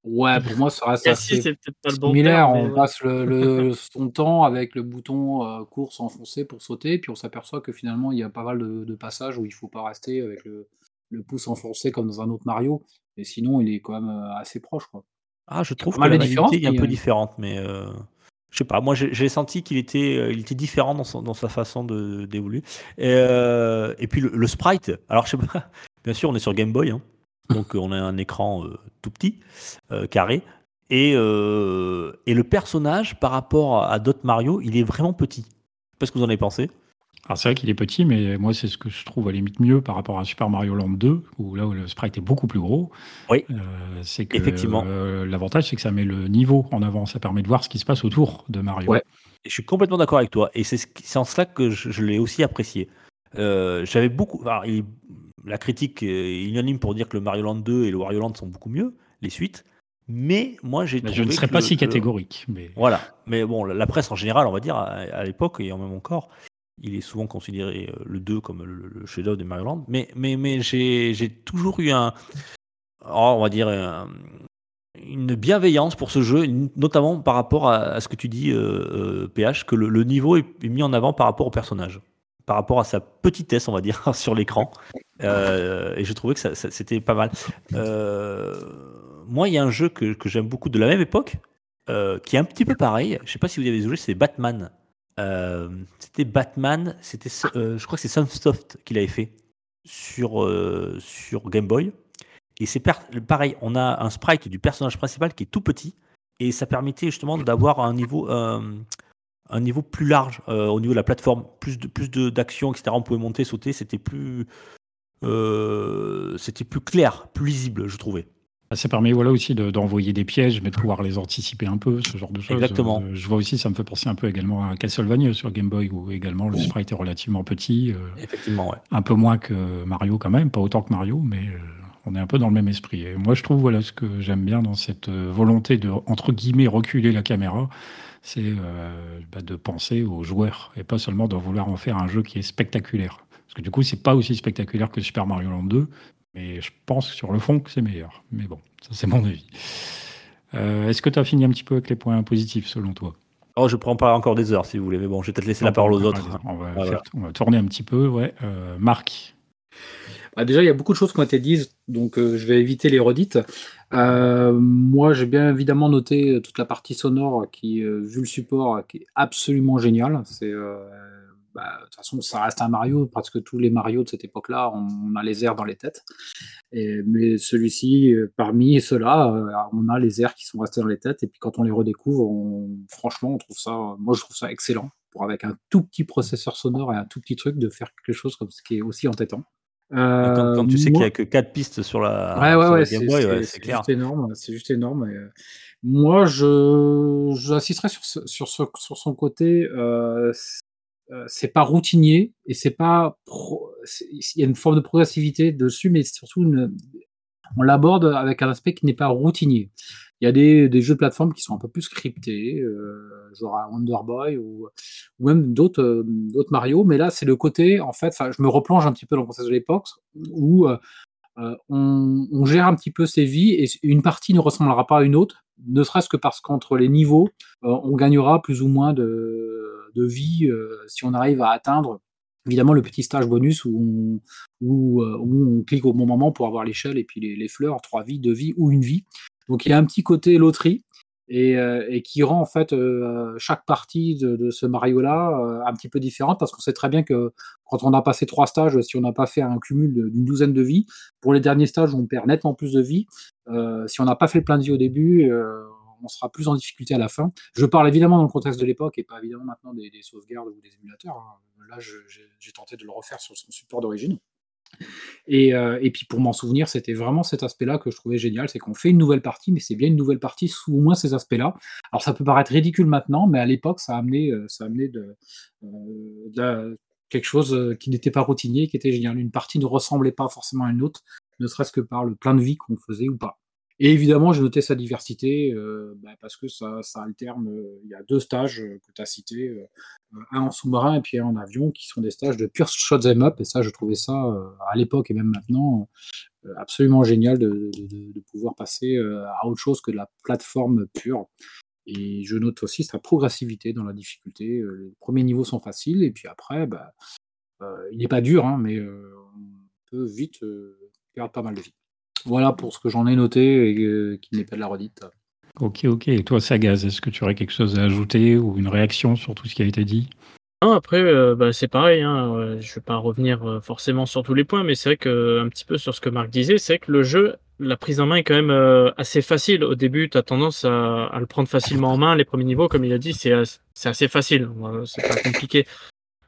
Ouais, pour moi, ça reste assez c'est peut-être pas le bon similaire. terme, mais on ouais. passe le, le- son temps avec le bouton euh, course enfoncé pour sauter, puis on s'aperçoit que finalement, il y a pas mal de, de passages où il faut pas rester avec le, le pouce enfoncé comme dans un autre Mario. Et sinon, il est quand même euh, assez proche. Quoi. Ah, je trouve pas que mal la de différences, maniabilité est un mais, peu euh, différente, mais euh, je sais pas. Moi, j'ai j'ai senti qu'il était, euh, il était différent dans, son- dans sa façon de- d'évoluer. Et, euh, et puis le, le sprite. Alors, je sais pas. Bien sûr, on est sur Game Boy, hein. Donc euh, on a un écran euh, tout petit, euh, carré. Et, euh, et le personnage, par rapport à, d'autres Mario, il est vraiment petit. Je sais pas ce que vous en avez pensé. Alors c'est vrai qu'il est petit, mais moi c'est ce que je trouve à la limite mieux par rapport à Super Mario Land 2, où là où le sprite est beaucoup plus gros. Oui. Euh, c'est que Effectivement. euh, l'avantage c'est que ça met le niveau en avant, ça permet de voir ce qui se passe autour de Mario. Ouais. Et je suis complètement d'accord avec toi. Et c'est ce en cela que je, je l'ai aussi apprécié. Euh, J'avais beaucoup. alors, il- la critique est unanime pour dire que le Mario Land 2 et le Wario Land sont beaucoup mieux, les suites. Mais moi, j'ai je ne serais pas le- si catégorique. Mais... Voilà. Mais bon, la, presse en général, on va dire, à, à l'époque, et en même encore, il est souvent considéré euh, le 2 comme le, le chef-d'œuvre de Mario Land. Mais, mais, mais j'ai toujours eu un. oh, on va dire. un- une bienveillance pour ce jeu, notamment par rapport à, à ce que tu dis, euh, euh, PH, que le, le niveau est mis en avant par rapport au personnage, par rapport à sa petitesse, on va dire, sur l'écran. Euh, et je trouvais que c'était pas mal. Euh, moi, il y a un jeu que, j'aime beaucoup de la même époque, euh, qui est un petit peu pareil. Je sais pas si vous avez joué, c'est Batman. C'était Batman, c'était, je crois que c'est Sunsoft qui l'avait fait sur, Game Boy. Et c'est pareil, on a un sprite du personnage principal qui est tout petit, et ça permettait justement d'avoir un niveau, un niveau plus large euh, au niveau de la plateforme, plus de plus de d'action, etc. On pouvait monter, sauter, c'était plus, euh, c'était plus clair, plus lisible, je trouvais. Ça permet voilà, aussi de- d'envoyer des pièges, mais de pouvoir les anticiper un peu, ce genre de choses. Exactement. Euh, je vois aussi, ça me fait penser un peu également à Castlevania sur Game Boy, où également le sprite est relativement petit, Effectivement, ouais. un peu moins que Mario quand même, pas autant que Mario, mais on est un peu dans le même esprit. Et moi, je trouve voilà ce que j'aime bien dans cette volonté de entre guillemets reculer la caméra, c'est euh, bah, de penser aux joueurs et pas seulement de vouloir en faire un jeu qui est spectaculaire. Parce que du coup, c'est pas aussi spectaculaire que Super Mario Land 2, mais je pense sur le fond que c'est meilleur. Mais bon, ça c'est mon avis. Euh, Est-ce que tu as fini un petit peu avec les points positifs selon toi? Oh, je prends pas encore des heures si vous voulez, mais bon, je vais peut-être laisser la parole aux autres. On va, Voilà. faire- on va tourner un petit peu. Ouais. Euh, Marc, Bah, déjà, il y a beaucoup de choses qui ont été dites, donc euh, je vais éviter les redites. Euh, moi, j'ai bien évidemment noté euh, toute la partie sonore qui, euh, vu le support, qui est absolument génial. C'est, euh, bah, de toute façon, ça reste un Mario, parce que tous les Mario de cette époque-là, on, a les airs dans les têtes. Mais celui-ci, parmi ceux-là, on a les airs qui sont restés dans les têtes. Et puis quand on les redécouvre, franchement, on trouve ça, moi, je trouve ça excellent pour avec un tout petit processeur sonore et un tout petit truc de faire quelque chose comme ce qui est aussi entêtant. Quand, Euh, quand tu sais qu'il n'y a que 4 pistes sur la, Ouais, ouais, la ouais, Game c'est Boy, c'est- clair. juste énorme, c'est juste énorme. et, euh, moi, je j'insisterai sur, ce- sur, ce- sur son côté. euh, c'est- euh, c'est pas routinier et c'est pas. pro- Il y a une forme de progressivité dessus, mais surtout une, on l'aborde avec un aspect qui n'est pas routinier. Il y a des, jeux de plateforme qui sont un peu plus scriptés, euh, genre Wonder Boy ou, même d'autres euh, d'autres Mario, mais là, c'est le côté, en fait, je me replonge un petit peu dans le contexte de l'époque où euh, on, on gère un petit peu ses vies et une partie ne ressemblera pas à une autre, ne serait-ce que parce qu'entre les niveaux, on gagnera plus ou moins de, de vie si on arrive à atteindre évidemment le petit stage bonus où on, où, euh, où on clique au bon moment pour avoir l'échelle et puis les, fleurs, trois vies, deux vies ou une vie. Donc il y a un petit côté loterie et, euh, qui rend en fait euh, chaque partie de, ce Mario-là un petit peu différente parce qu'on sait très bien que quand on a passé trois stages, si on n'a pas fait un cumul d'une douzaine de vies, pour les derniers stages, on perd nettement plus de vies. Si on n'a pas fait le plein de vie au début, on sera plus en difficulté à la fin. Je parle évidemment dans le contexte de l'époque et pas évidemment maintenant des, des sauvegardes ou des émulateurs. hein. Là, j'ai tenté de le refaire sur son support d'origine. Et, euh, et puis pour m'en souvenir, c'était vraiment cet aspect-là que je trouvais génial, c'est qu'on fait une nouvelle partie, mais c'est bien une nouvelle partie sous au moins ces aspects-là. Alors ça peut paraître ridicule maintenant, mais à l'époque, ça a amené, euh, ça a amené euh, quelque chose qui n'était pas routinier, qui était génial. Une partie ne ressemblait pas forcément à une autre, ne serait-ce que par le plein de vie qu'on faisait ou pas. Et évidemment, j'ai noté sa diversité euh, bah, parce que ça, ça alterne. euh, Il y a deux stages euh, que tu as cités, euh, un en sous-marin et puis un en avion, qui sont des stages de pure shot them up. Et ça, je trouvais ça à l'époque et même maintenant absolument génial de, de- de- pouvoir passer à autre chose que de la plateforme pure. Et je note aussi sa progressivité dans la difficulté. Les premiers niveaux sont faciles et puis après, bah, il n'est pas dur, hein, mais on peut vite perdre pas mal de vie. Voilà pour ce que j'en ai noté et euh, qui n'est pas de la redite. Ok, ok. Et toi, Sagaz, est-ce que tu aurais quelque chose à ajouter ou une réaction sur tout ce qui a été dit? Non, après, euh, bah, c'est pareil, hein, euh, je vais pas revenir euh, forcément sur tous les points, mais c'est vrai que euh, un petit peu sur ce que Marc disait, c'est que le jeu, la prise en main est quand même euh, assez facile. Au début, tu as tendance à, à le prendre facilement en main. Les premiers niveaux, comme il a dit, c'est as- c'est assez facile, c'est pas compliqué.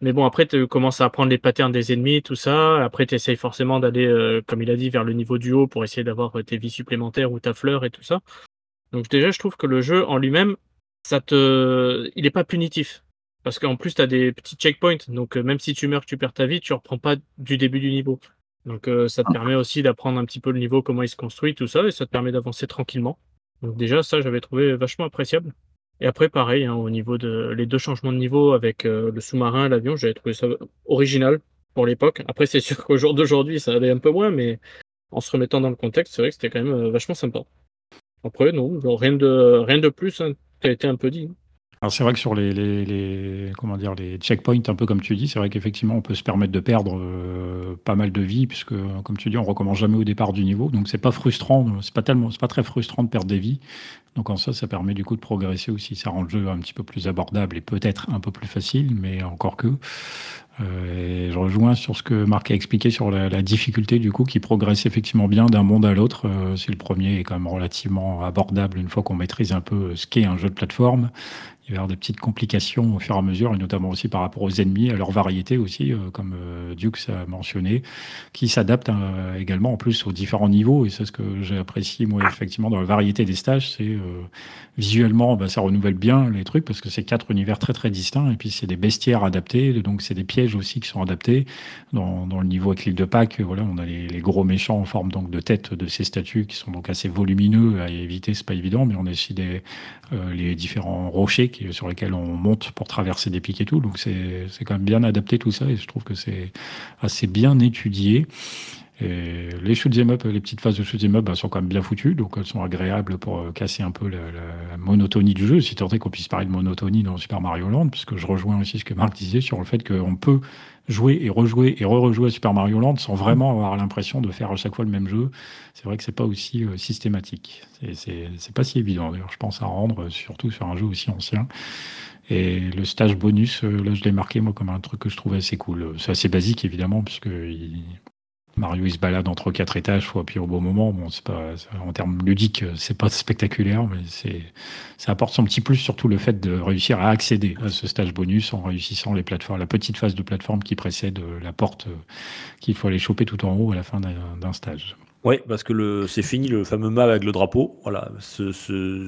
Mais bon, après, tu commences à apprendre les patterns des ennemis, tout ça. Après, tu essayes forcément d'aller, euh, comme il a dit, vers le niveau du haut pour essayer d'avoir euh, tes vies supplémentaires ou ta fleur et tout ça. Donc déjà, je trouve que le jeu en lui-même, ça te, il est pas punitif. Parce qu'en plus, tu as des petits checkpoints. Donc, euh, même si tu meurs, tu perds ta vie, tu reprends pas du début du niveau. Donc, euh, ça te permet aussi d'apprendre un petit peu le niveau, comment il se construit, tout ça. Et ça te permet d'avancer tranquillement. Donc, déjà, ça, j'avais trouvé vachement appréciable. Et après, pareil, hein, au niveau de les deux changements de niveau avec euh, le sous-marin et l'avion, j'avais trouvé ça original pour l'époque. Après, c'est sûr qu'au jour d'aujourd'hui, ça allait un peu moins, mais en se remettant dans le contexte, c'est vrai que c'était quand même euh, vachement sympa. Après, non, rien de, rien de plus, hein, ça a été un peu dit. Alors c'est vrai que sur les, les, les- comment dire les checkpoints, un peu comme tu dis, c'est vrai qu'effectivement on peut se permettre de perdre euh, pas mal de vie puisque comme tu dis on recommence jamais au départ du niveau, donc c'est pas frustrant, c'est pas tellement, c'est pas très frustrant de perdre des vies. Donc en ça, ça permet du coup de progresser aussi, ça rend le jeu un petit peu plus abordable et peut-être un peu plus facile, mais encore que. Euh, et je rejoins sur ce que Marc a expliqué sur la, la difficulté du coup qui progresse effectivement bien d'un monde à l'autre. Euh, si le premier est quand même relativement abordable une fois qu'on maîtrise un peu ce qu'est un jeu de plateforme, il y avoir des petites complications au fur et à mesure, et notamment aussi par rapport aux ennemis, à leur variété aussi, euh, comme euh, Dukes a mentionné, qui s'adaptent euh, également en plus aux différents niveaux. Et c'est ce que j'apprécie moi effectivement dans la variété des stages, c'est euh, visuellement bah, ça renouvelle bien les trucs parce que c'est quatre univers très très distincts et puis c'est des bestiaires adaptés, donc c'est des pièges aussi qui sont adaptés. Dans, dans le niveau l'île de Pâques, voilà, on a les, gros méchants en forme donc de tête de ces statues qui sont donc assez volumineux à éviter, c'est pas évident, mais on a aussi des, les différents rochers qui, sur lesquels on monte pour traverser des pics et tout. Donc c'est quand même bien adapté tout ça et je trouve que c'est assez bien étudié. Et les shoot'em up, les petites phases de shoot'em up bah, sont quand même bien foutues, donc elles sont agréables pour euh, casser un peu la, la- la monotonie du jeu, si tant est qu'on puisse parler de monotonie dans Super Mario Land, puisque je rejoins aussi ce que Marc disait sur le fait qu'on peut jouer et rejouer et re-rejouer à Super Mario Land sans vraiment avoir l'impression de faire à chaque fois le même jeu. C'est vrai que c'est pas aussi euh, systématique. C'est- pas si évident d'ailleurs, je pense à rendre, euh, surtout sur un jeu aussi ancien. Et le stage bonus, euh, là je l'ai marqué moi comme un truc que je trouvais assez cool. C'est assez basique évidemment, puisque Mario il se balade entre quatre étages, faut appuyer au bon moment. Bon, c'est pas en termes ludiques, c'est pas spectaculaire, mais c'est ça apporte son petit plus, surtout le fait de réussir à accéder à ce stage bonus en réussissant les plateformes, la petite phase de plateforme qui précède la porte euh, qu'il faut aller choper tout en haut à la fin d'un stage. Oui, parce que c'est fini le fameux map avec le drapeau. Voilà, ce, ce,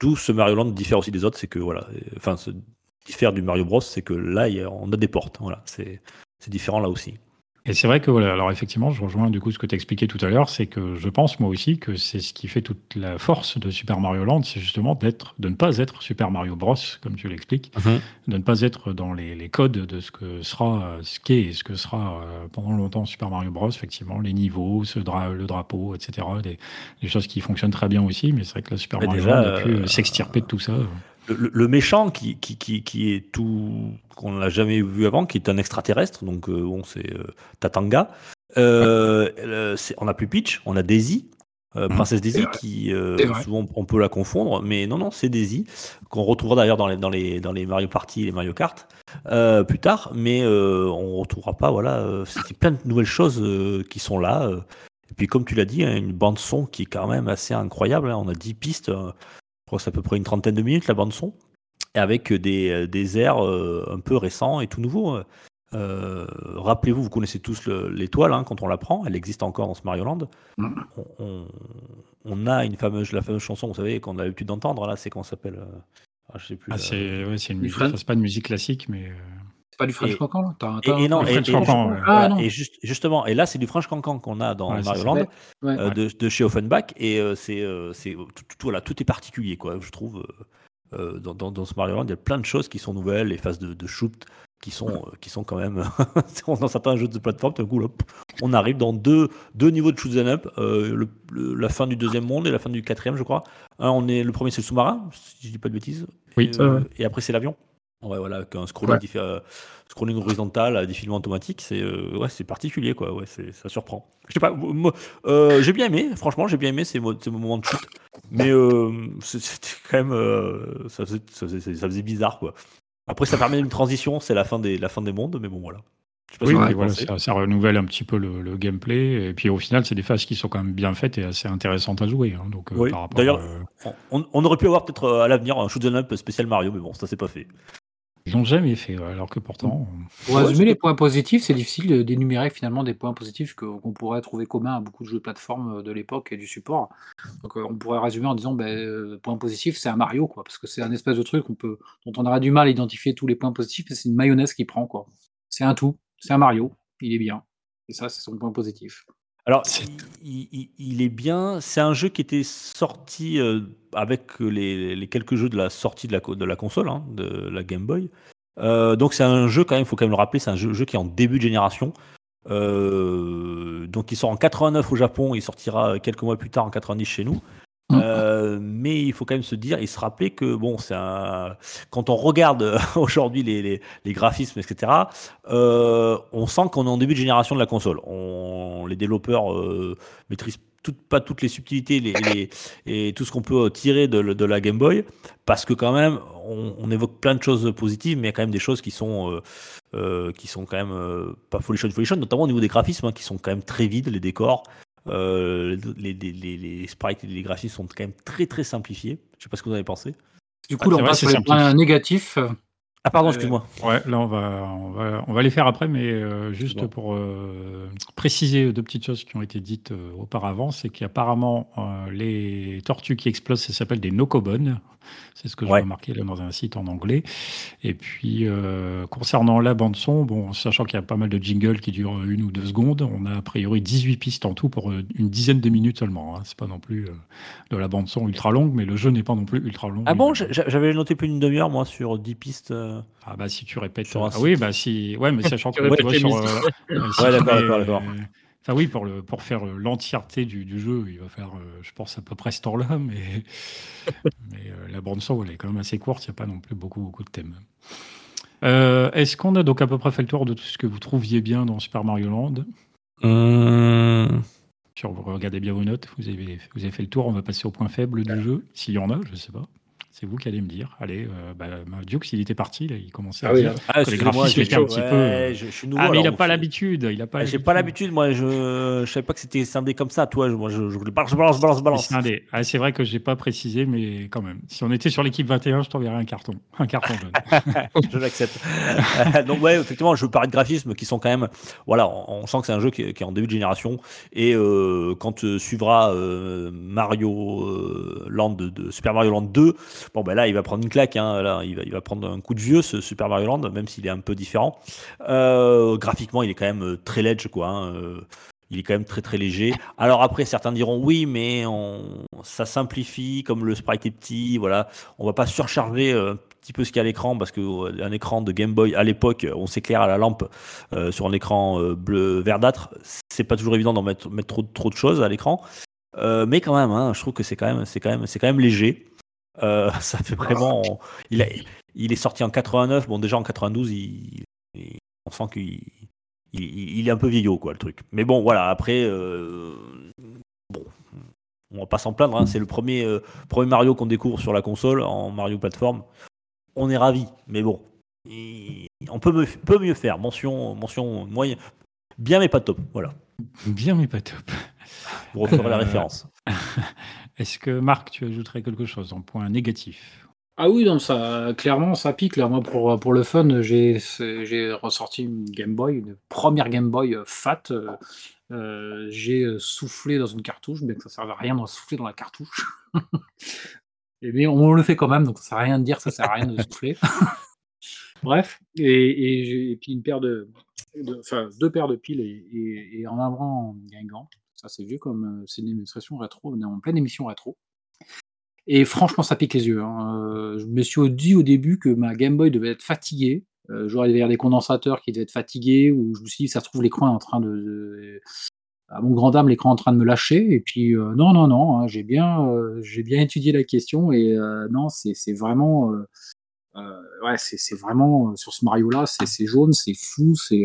ce Mario Land diffère aussi des autres, c'est que voilà, enfin, se diffère du Mario Bros, c'est que là, on a des portes. Voilà, c'est différent là aussi. Et c'est vrai que voilà, alors effectivement, je rejoins du coup ce que tu expliquais tout à l'heure, c'est que je pense moi aussi que c'est ce qui fait toute la force de Super Mario Land, c'est justement d'être, de ne pas être Super Mario Bros, comme tu l'expliques, de ne pas être dans les, les codes de ce que sera, ce qu'est et ce que sera euh, pendant longtemps Super Mario Bros, effectivement, les niveaux, ce dra- le drapeau, etc. Des, des choses qui fonctionnent très bien aussi, mais c'est vrai que la Super Mais Mario Land a pu euh, euh, s'extirper de tout ça. Le, méchant qui, qui, qui, qui est tout qu'on n'a jamais vu avant, qui est un extraterrestre, donc euh, bon, c'est euh, Tatanga. Euh, euh, on n'a plus Peach, on a Daisy, Mhm. Princesse Daisy, qui souvent on peut la confondre, mais non, non, c'est Daisy, qu'on retrouvera d'ailleurs dans les, dans, les, dans les Mario Party et les Mario Kart plus tard, mais on ne retrouvera pas, voilà, c'est plein de nouvelles choses qui sont là. Et puis, comme tu l'as dit, hein, une bande-son qui est quand même assez incroyable. hein. On a 10 pistes, je crois que c'est à peu près une trentaine de minutes la bande-son, et avec des, euh, des airs euh, un peu récents et tout nouveaux. euh. Euh, Rappelez-vous, vous connaissez tous le- l'étoile hein, quand on la prend, elle existe encore dans ce Mario Land. Mhm. On, on- on a une fameuse, la fameuse chanson, vous savez, qu'on a l'habitude d'entendre, là, c'est qu'on s'appelle. euh, ah, je sais plus. Ah, euh, c'est ouais, c'est une musique, enfin, c'est pas une musique classique, mais euh, pas du French Et- Cancan, là T'as- et, t'as- et non, et, French et- Cancan. Ah, non. et juste- justement, et là c'est du French Cancan qu'on a dans Ouais, Mario. Land. Ouais. euh, de, de chez Offenbach et euh, c'est euh, c'est tout, tout- voilà tout est particulier quoi je trouve euh, dans, dans, dans ce Mario Land il y a plein de choses qui sont nouvelles les phases de, de shoot qui sont euh, qui sont quand même dans certains jeux de plateforme tout d'un coup là, on arrive dans deux deux niveaux de shoot 'em up euh, le- le- la fin du deuxième monde et la fin du quatrième je crois un on est le premier c'est le sous-marin si je dis pas de bêtises Oui. et, euh, Ouais. et après c'est l'avion ouais voilà avec un scrolling Ouais. diffé- euh, scrolling horizontal à défilement automatique c'est euh, ouais c'est particulier quoi ouais c'est ça surprend je sais pas euh, j'ai bien aimé, franchement, j'ai bien aimé ces, mo- ces moments de shoot. Mais euh, c'était quand même. ça, faisait, ça, faisait, ça faisait bizarre, quoi. Après, ça permet une transition, c'est la, fin des- la fin des mondes, mais bon, voilà. Je Oui, voilà, ça, ça renouvelle un petit peu le, le gameplay. Et puis au final, c'est des phases qui sont quand même bien faites et assez intéressantes à jouer. hein. donc, Oui, d'ailleurs- euh, On, on aurait pu avoir peut-être à l'avenir un shoot 'em up spécial Mario, mais bon, ça c'est pas fait. Ils l'ont jamais fait, ouais, alors que pourtant. Pour Ouais, résumer les points positifs, c'est difficile d'énumérer finalement des points positifs qu'on pourrait trouver communs à beaucoup de jeux de plateforme euh, de l'époque et du support. Donc euh, on pourrait résumer en disant, ben, euh, point positif, c'est un Mario, quoi, parce que c'est un espèce de truc on peut, dont on aurait du mal à identifier tous les points positifs, mais c'est une mayonnaise qui prend, quoi. C'est un tout, c'est un Mario, il est bien. Et ça, c'est son point positif. Alors, C'est- il, il- il est bien. C'est un jeu qui était sorti euh, avec les, les quelques jeux de la sortie de la, co- de la console, hein, de la Game Boy. Euh, donc, c'est un jeu, quand même, il faut quand même le rappeler, c'est un jeu, jeu qui est en début de génération. Euh, donc, il sort en 89 au Japon, il sortira quelques mois plus tard en 90 chez nous. Euh, mais il faut quand même se dire et se rappeler que bon, c'est un. Quand on regarde aujourd'hui les, les, graphismes, etc., euh, on sent qu'on est en début de génération de la console. On, les développeurs euh, maîtrisent toutes- pas toutes les subtilités et tout ce qu'on peut tirer de, de la Game Boy, parce que quand même, on, évoque plein de choses positives, mais il y a quand même des choses qui sont, euh, euh, qui sont quand même euh, pas folichon, folichon, notamment au niveau des graphismes, hein, qui sont quand même très vides, les décors. Euh, les, les, les, les sprites et les graphismes sont quand même très très simplifiés. Je sais pas ce que vous avez pensé. Du Ah, coup, là, c'est on vrai, passe sur les points simplifié. négatifs. Ah pardon, Euh, excuse-moi. Ouais, là, on va, on va, on va les faire après, mais euh, juste Bon. pour euh, préciser deux petites choses qui ont été dites euh, auparavant, c'est qu'apparemment, euh, les tortues qui explosent, ça s'appelle des Nokobon. C'est ce que j'ai Ouais. remarqué là dans un site en anglais. Et puis, euh, concernant la bande-son, bon, sachant qu'il y a pas mal de jingles qui durent une ou deux secondes, on a a priori 18 pistes en tout pour euh, une dizaine de minutes seulement. Hein. C'est pas non plus euh, de la bande-son ultra longue, mais le jeu n'est pas non plus ultra long. Ah bon, j'avais noté plus d'une demi-heure moi sur 10 pistes. euh. Ah bah si tu répètes. Sur un ah oui, bah si. Ouais, mais sachant que Tu tu vois, répètes les sur. musiques. si Ouais, tu d'accord, mets, d'accord, d'accord. Enfin oui, pour, le, pour faire euh, l'entièreté du, du jeu, il va faire, euh, je pense, à peu près ce temps-là, mais, mais euh, la bande son, elle est quand même assez courte, il n'y a pas non plus beaucoup, beaucoup de thèmes. Euh, Est-ce qu'on a donc à peu près fait le tour de tout ce que vous trouviez bien dans Super Mario Land? Vous regardez bien vos notes, vous avez, vous avez fait le tour, on va passer au point faible du jeu, s'il y en a, je sais pas. C'est vous qui allez me dire. Allez, euh, bah, Dukes, il était parti, là, il commençait Ah à oui, dire. Ah, que les excusez-moi, graphismes je- étaient un petit ouais, peu. euh, je, je suis nouveau. Ah, mais il n'a pas l'habitude. Il a pas. Ah, J'ai pas l'habitude, moi, je, je savais pas que c'était scindé comme ça, toi. je- Moi, je, balance, balance, balance, Ah, c'est vrai que j'ai pas précisé, mais quand même. Si on était sur l'équipe 21, je t'enverrais un carton. Un carton jaune. je l'accepte. Euh, Donc ouais, effectivement, je parlais de graphismes qui sont quand même, voilà, on, on sent que c'est un jeu qui est, qui est en début de génération et euh, quand euh, suivra euh, Mario euh, Land de, de Super Mario Land 2, bon ben là il va prendre une claque, hein, là il va, il va prendre un coup de vieux ce Super Mario Land, même s'il est un peu différent. Euh, graphiquement, il est quand même euh, très ledge quoi. hein, euh, il est quand même très très léger. Alors après, certains diront oui, mais ça simplifie, comme le sprite est petit, voilà, on va pas surcharger un petit peu ce qu'il y a à l'écran parce que euh, un écran de Game Boy à l'époque, on s'éclaire à la lampe sur un écran bleu verdâtre, c'est pas toujours évident d'en mettre, mettre trop, trop de choses à l'écran. Mais quand même, hein, je trouve que c'est quand quand c'est quand même léger. Euh, ça fait vraiment. il, a- il est sorti en 89. Bon, déjà en 92, il, il- on sent qu'il il, il est un peu vieillot, quoi, le truc. Mais bon, voilà. Après, euh, bon, on va pas s'en plaindre. hein, c'est le premier, euh, premier Mario qu'on découvre sur la console en Mario plateforme. On est ravi. Mais bon, on peut, me- peut mieux faire. Mention, mention moyen, bien mais pas top. Voilà. Bien, mais pas top. Vous referez la référence. Est-ce que Marc, tu ajouterais quelque chose en point négatif? Ah oui, ça, clairement, ça pique. Là, moi, pour, pour le fun, j'ai ressorti une Game Boy, une première Game Boy euh, fat. euh, euh, j'ai soufflé dans une cartouche, bien que ça ne serve à rien de souffler dans la cartouche. Et bien, on le fait quand même, donc ça sert à rien de dire, ça sert à rien de souffler. Bref, et, et, puis une paire de, de- deux paires de piles et, en avant Guingamp. Ça c'est vieux comme euh, c'est une illustration rétro, on est en pleine émission rétro. Et franchement, ça pique les yeux. hein. Euh, je me suis dit au début que ma Game Boy devait être fatiguée. Euh, genre, il des condensateurs qui devaient être fatigués, ou je me suis dit, ça se trouve, l'écran en train de. à mon grand dame, l'écran en train de me lâcher. Et puis, euh, non, non, non, hein, j'ai bien, bien étudié la question, et non, c'est vraiment. ouais, c'est vraiment. sur ce Mario-là, c'est jaune, c'est flou, c'est.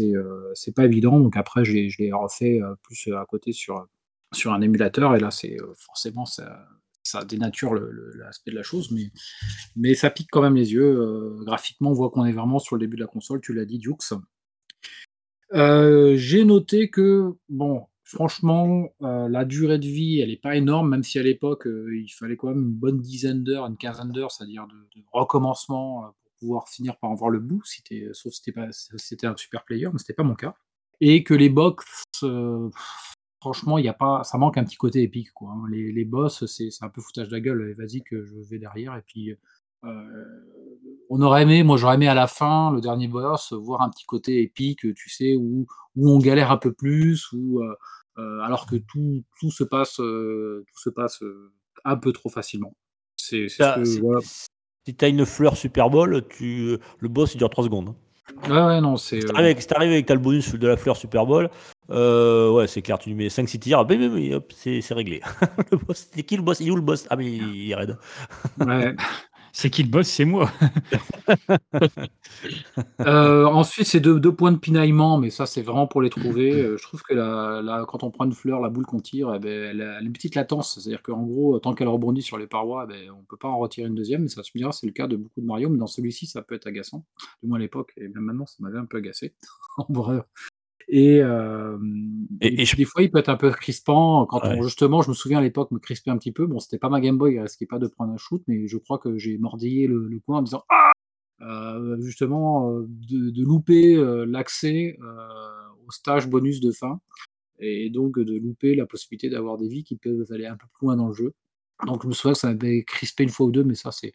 Euh, c'est pas évident. Donc après, je l'ai refait euh, plus euh, à côté sur, sur un émulateur, et là, c'est forcément. ça dénature l'aspect de la chose, mais, mais ça pique quand même les yeux. Graphiquement, on voit qu'on est vraiment sur le début de la console, tu l'as dit, Dukes. J'ai noté que, bon, franchement, la durée de vie, elle n'est pas énorme, même si à l'époque, il fallait quand même une bonne dizaine d'heures, une quinzaine d'heures, c'est-à-dire de, de recommencement pouvoir finir par en voir le bout, si t'es- sauf si c'était un super player, mais c'était pas mon cas. Et que les box, euh, franchement, il y a pas, ça manque un petit côté épique, quoi. hein. Les, les boss, c'est un peu foutage de la gueule. et Vas-y que je vais derrière. Et puis, euh, on aurait aimé, moi j'aurais aimé à la fin, le dernier boss, voir un petit côté épique, tu sais, où, où on galère un peu plus, où, euh, euh, alors que tout, tout se passe, euh, tout se passe euh, un peu trop facilement. C'est c'est ce voilà. Si t'as une fleur Super Bowl, tu, le boss il dure 3 secondes. Ouais, ouais, non, c'est. Si euh, t'arrives t'arrives avec t'as le bonus de la fleur Super Bowl, euh, ouais, c'est clair, tu lui mets 5-6 tirs, bim, bim, bim, hop, c'est réglé. le boss, c'est qui le boss? Il est où le boss? Ah, mais il, il est raide. ouais. C'est qui le boss C'est moi. Euh, ensuite, c'est deux, points de pinaillement, mais ça, c'est vraiment pour les trouver. Euh, je trouve que la, quand on prend une fleur, la boule qu'on tire, eh ben, elle, a, une petite latence. C'est-à-dire qu'en gros, tant qu'elle rebondit sur les parois, eh ben, on ne peut pas en retirer une deuxième. Mais ça se c'est le cas de beaucoup de Mario, mais dans celui-ci, ça peut être agaçant. Du moins à l'époque, et même maintenant, ça m'avait un peu agacé. en vrai. Et, euh, Et- et et puis je- des fois, il peut être un peu crispant. Quand on, justement, je me souviens à l'époque, me crispait un petit peu. Bon, c'était pas ma Game Boy, il risquait pas de prendre un shoot, mais je crois que j'ai mordillé le, le coin en me disant Ah Euh, justement, euh, de, de louper l'accès euh, au stage bonus de fin, et donc de louper la possibilité d'avoir des vies qui peuvent aller un peu plus loin dans le jeu. Donc je me souviens que ça m'avait crispé une fois ou deux, mais ça c'est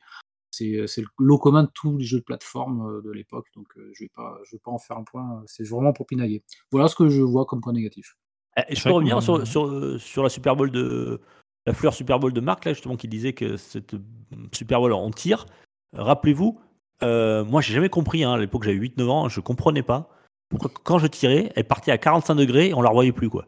c'est c'est le lot commun de tous les jeux de plateforme euh, de l'époque, donc euh, je vais pas je vais pas en faire un point. C'est vraiment pour pinailler. Voilà ce que je vois comme point négatif. Eh, Je C'est peux vrai revenir sur, sur, euh, sur la Super Bowl de la fleur Super Bowl de Marc là justement qui disait que cette Super Bowl en tire. Rappelez-vous, euh, moi j'ai jamais compris hein, à l'époque j'avais 8-9 ans, je comprenais pas pourquoi quand je tirais, elle partait à 45 degrés et on la revoyait plus quoi.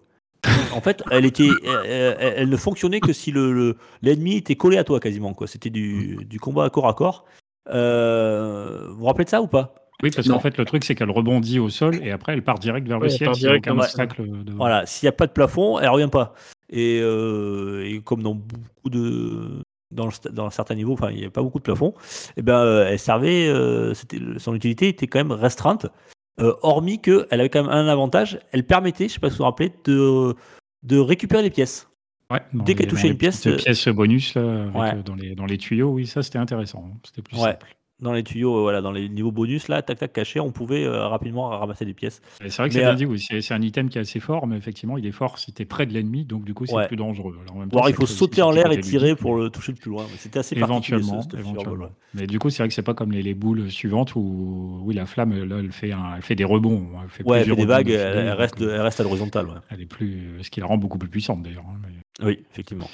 En fait, elle était, elle, ne fonctionnait que si le le- l'ennemi était collé à toi quasiment quoi. C'était du, du combat à corps à corps. Euh, vous vous rappelez de ça ou pas? Oui, parce qu'en fait, le truc, c'est qu'elle rebondit au sol et après, elle part direct vers Ouais, le ciel. s'il y a direct, aucun obstacle devant. Voilà, s'il n'y a pas de plafond, elle revient pas. Et, euh, et comme dans beaucoup de, dans, le dans certains niveaux, enfin il n'y avait pas beaucoup de plafond, et ben euh, elle servait, euh, son utilité était quand même restreinte, euh, hormis qu'elle avait quand même un avantage, elle permettait, je sais pas si vous vous rappelez, de, de récupérer les pièces. Ouais, Dès qu'elle touchait une pièce, euh, pièces bonus là, avec, Ouais. euh, dans, les, dans les tuyaux, oui, ça c'était intéressant. hein. C'était plus Ouais. simple. Dans les tuyaux, euh, voilà, dans les niveaux bonus, là, tac tac caché, on pouvait euh, rapidement ramasser des pièces. C'est vrai que c'est bien euh, dit, oui, c'est un item qui est assez fort, mais effectivement, il est fort si tu es près de l'ennemi, donc du coup, c'est Ouais. plus dangereux. Alors, en même Ou temps, alors il faut sauter en l'air et tirer pour le toucher le plus loin. C'était assez Éventuellement, ce éventuellement. ouais. Mais du coup, c'est vrai que c'est pas comme les, les boules suivantes où, oui, la flamme, là, elle fait, un- elle fait des rebonds. Elle fait, Ouais, elle fait des vagues, elle, reste, elle reste à l'horizontale. Elle est plus, ce qui la rend beaucoup plus puissante d'ailleurs. hein, mais... Oui, effectivement.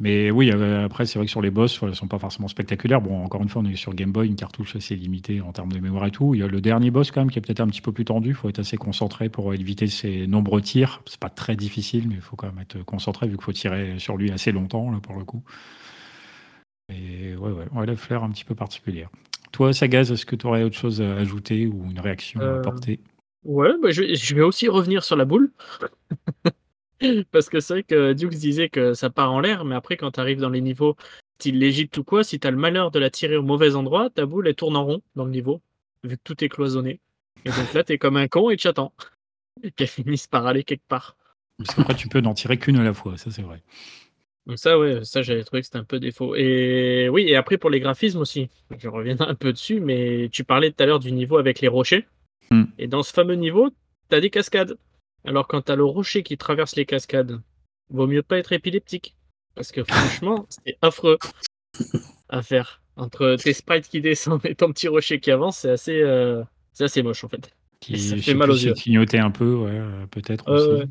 Mais oui, euh, après, c'est vrai que sur les boss, elles sont pas forcément spectaculaires. Bon, encore une fois, on est sur Game Boy, une cartouche assez limitée en termes de mémoire et tout. Il y a le dernier boss, quand même, qui est peut-être un petit peu plus tendu. Il faut être assez concentré pour éviter ces nombreux tirs. C'est pas très difficile, mais il faut quand même être concentré vu qu'il faut tirer sur lui assez longtemps, là, pour le coup. Et ouais, ouais, ouais la fleur un petit peu particulière. Toi, Sagaz, est-ce que tu aurais autre chose à ajouter ou une réaction à Euh, apporter? Ouais, bah, je vais aussi revenir sur la boule. Parce que c'est vrai que Dukes disait que ça part en l'air, mais après, quand tu arrives dans les niveaux style l'Égypte ou quoi, si tu as le malheur de la tirer au mauvais endroit, ta boule, elle tourne en rond dans le niveau, vu que tout est cloisonné. Et donc là, tu es comme un con et tu attends qu'elle finisse par aller quelque part. Parce qu'après, tu peux n'en tirer qu'une à la fois, ça c'est vrai. Donc ça, ouais, ça, j'avais trouvé que c'était un peu défaut. Et oui, et après, pour les graphismes aussi, je reviendrai un peu dessus, mais tu parlais tout à l'heure du niveau avec les rochers. Hmm. Et dans ce fameux niveau, tu as des cascades. Alors, quand tu as le rocher qui traverse les cascades, vaut mieux pas être épileptique. Parce que franchement, c'est affreux à faire. Entre tes sprites qui descendent et ton petit rocher qui avance, c'est assez, euh, c'est assez moche en fait. Qui Et ça fait mal aux yeux. clignotait un peu, ouais, euh, peut-être Euh, aussi. ouais.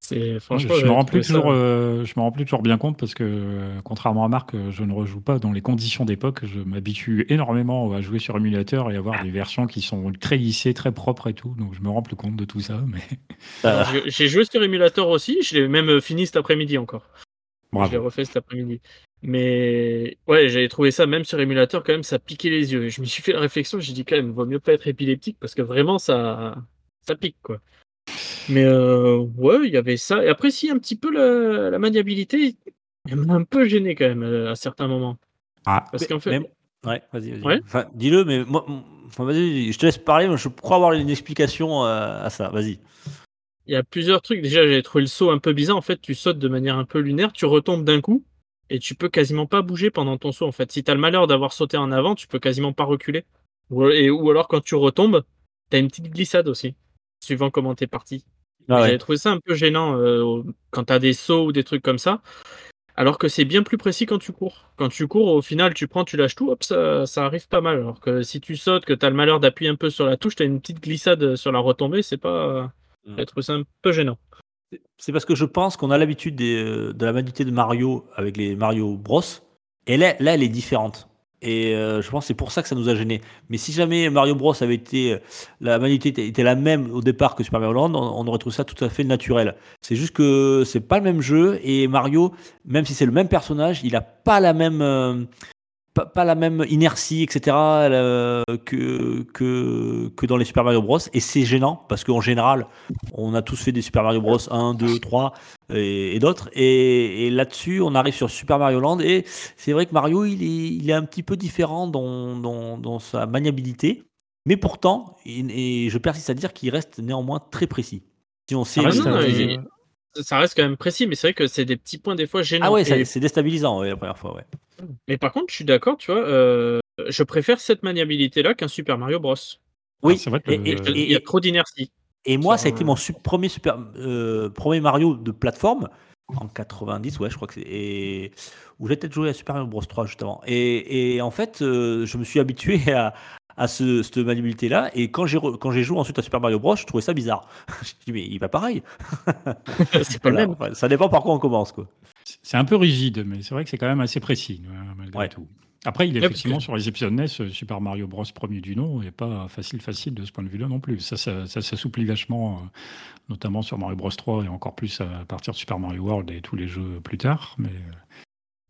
C'est je, je me rends plus toujours, euh, je me rends plus toujours bien compte parce que euh, contrairement à Marc, euh, je ne rejoue pas dans les conditions d'époque. Je m'habitue énormément à jouer sur émulateur et avoir des versions qui sont très lissées, très propres et tout. Donc je me rends plus compte de tout ça. Mais Euh, Alors, j'ai- joué sur émulateur aussi, je l'ai même fini cet après-midi encore. Je l'ai bravo. refait cet après-midi. Mais ouais, j'avais trouvé ça même sur émulateur quand même, ça piquait les yeux. Et je me suis fait la réflexion, j'ai dit quand même, vaut mieux pas être épileptique parce que vraiment ça, ça pique quoi. Mais euh, ouais, il y avait ça. Et après, si un petit peu la, la maniabilité, elle m'a un peu gêné quand même euh, à certains moments. Ah, Parce qu'en fait, Ouais, vas-y, vas-y. Ouais. Enfin, dis-le, mais moi, enfin, vas-y, je te laisse parler, mais je crois avoir une explication euh, à ça. Vas-y. il y a plusieurs trucs. Déjà, j'avais trouvé le saut un peu bizarre. En fait, tu sautes de manière un peu lunaire, tu retombes d'un coup et tu peux quasiment pas bouger pendant ton saut. En fait, si tu as le malheur d'avoir sauté en avant, tu peux quasiment pas reculer. Ou, et, ou alors, quand tu retombes, tu as une petite glissade aussi, suivant comment tu es parti. Ah J'avais trouvé ça un peu gênant euh, quand tu as des sauts ou des trucs comme ça. Alors que c'est bien plus précis quand tu cours. Quand tu cours, au final, tu prends, tu lâches tout, hop, ça, ça arrive pas mal. Alors que si tu sautes, que tu as le malheur d'appuyer un peu sur la touche, tu as une petite glissade sur la retombée, c'est pas. Mm. J'ai trouvé ça un peu gênant. C'est parce que je pense qu'on a l'habitude euh, de la manualité de Mario avec les Mario Bros. Et là, là elle est différente. Et euh, je pense que c'est pour ça que ça nous a gêné. Mais si jamais Mario Bros avait été euh, la manualité était, la même au départ que Super Mario Land, on, on aurait trouvé ça tout à fait naturel. C'est juste que c'est pas le même jeu et Mario, même si c'est le même personnage, il a pas la même euh, pas, pas la même inertie, etc. euh, que, que que dans les Super Mario Bros. Et c'est gênant parce qu'en général, on a tous fait des Super Mario Bros 1, 2, 3 et, et d'autres. Et, et là-dessus, on arrive sur Super Mario Land. Et c'est vrai que Mario, il est, il est un petit peu différent dans, dans, dans sa maniabilité. Mais pourtant, et, et je persiste à dire qu'il reste néanmoins très précis. Si on sait Ça Ça reste quand même précis, mais c'est vrai que c'est des petits points des fois gênants. Ah ouais, Et- c'est déstabilisant ouais, la première fois. Ouais. Mais par contre, je suis d'accord, tu vois, euh, je préfère cette maniabilité-là qu'un Super Mario Bros. Oui, Ah, c'est vrai que- et, et- Il y a trop d'inertie. Et moi, ça a été mon su- premier, super, euh, premier Mario de plateforme en 90, ouais, je crois que c'est. Et... Où j'ai peut-être joué à Super Mario Bros 3 juste avant. Et, et en fait, euh, je me suis habitué à, à ce, cette maniabilité-là. Et quand j'ai, quand j'ai joué ensuite à Super Mario Bros, je trouvais ça bizarre. je me dis, mais il va pareil. c'est pas le même. Enfin, ça dépend par quoi on commence. Quoi. C'est un peu rigide, mais c'est vrai que c'est quand même assez précis, euh, malgré Ouais. tout. Après, il est Ouais, effectivement que- sur les épisodes NES, euh, Super Mario Bros. premier du nom n'est pas facile, facile de ce point de vue-là non plus. Ça, ça, ça s'assouplit vachement, euh, notamment sur Mario Bros 3 et encore plus à partir de Super Mario World et tous les jeux plus tard. Mais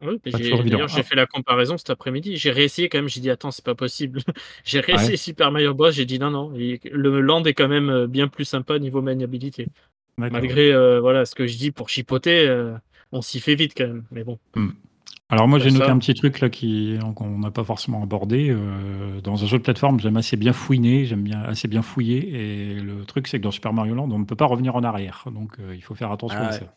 toujours évident. D'ailleurs, j'ai Ah. fait la comparaison cet après-midi. J'ai réessayé quand même. J'ai dit, attends, c'est pas possible. j'ai réessayé Super Mario Bros. J'ai dit, non, non. il- Le land est quand même euh, bien plus sympa niveau maniabilité. Malgré euh, voilà, ce que je dis pour chipoter, euh, on s'y fait vite quand même. Mais bon. Alors moi j'ai noté un petit truc là qui qu'on n'a pas forcément abordé. euh, dans un jeu de plateforme, j'aime assez bien fouiner, j'aime bien assez bien fouiller. Et le truc c'est que dans Super Mario Land, on ne peut pas revenir en arrière. Donc euh, il faut faire attention Ah à ouais. ça.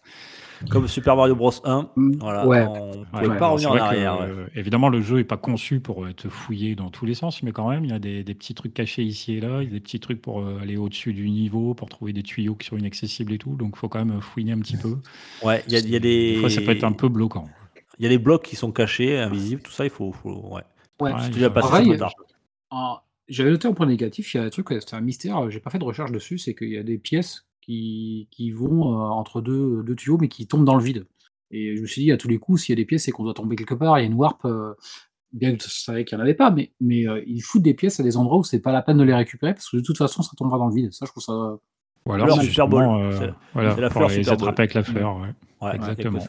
Comme Super Mario Bros 1, Mm, voilà, ouais. on ne Ouais, ouais, pas revenir en que, arrière. ouais. euh, évidemment, le jeu n'est pas conçu pour être fouillé dans tous les sens, mais quand même, il y a des, des petits trucs cachés ici et là, il y a des petits trucs pour euh, aller au-dessus du niveau, pour trouver des tuyaux qui sont inaccessibles et tout. Donc, il faut quand même fouiner un petit peu. Ouais, il y a, il y a des... Des fois, ça peut être un peu bloquant. Il y a des blocs qui sont cachés, invisibles, tout ça, il faut. faut- ouais. Ouais. Ouais, Si tu passé. Ah, J'avais noté un point négatif, il y a un truc, c'est un mystère, j'ai pas fait de recherche dessus, c'est qu'il y a des pièces qui, qui vont euh, entre deux, deux tuyaux, mais qui tombent dans le vide. Et je me suis dit, à tous les coups, s'il y a des pièces, c'est qu'on doit tomber quelque part, il y a une warp, euh, bien que je savais qu'il n'y en avait pas, mais, mais euh, ils foutent des pièces à des endroits où c'est pas la peine de les récupérer, parce que de toute façon, ça tombera dans le vide. Ça, je trouve ça. Ou alors, c'est euh, la pour fleur les Super attraper Bowl. avec la fleur. ouais. Ouais, Exactement.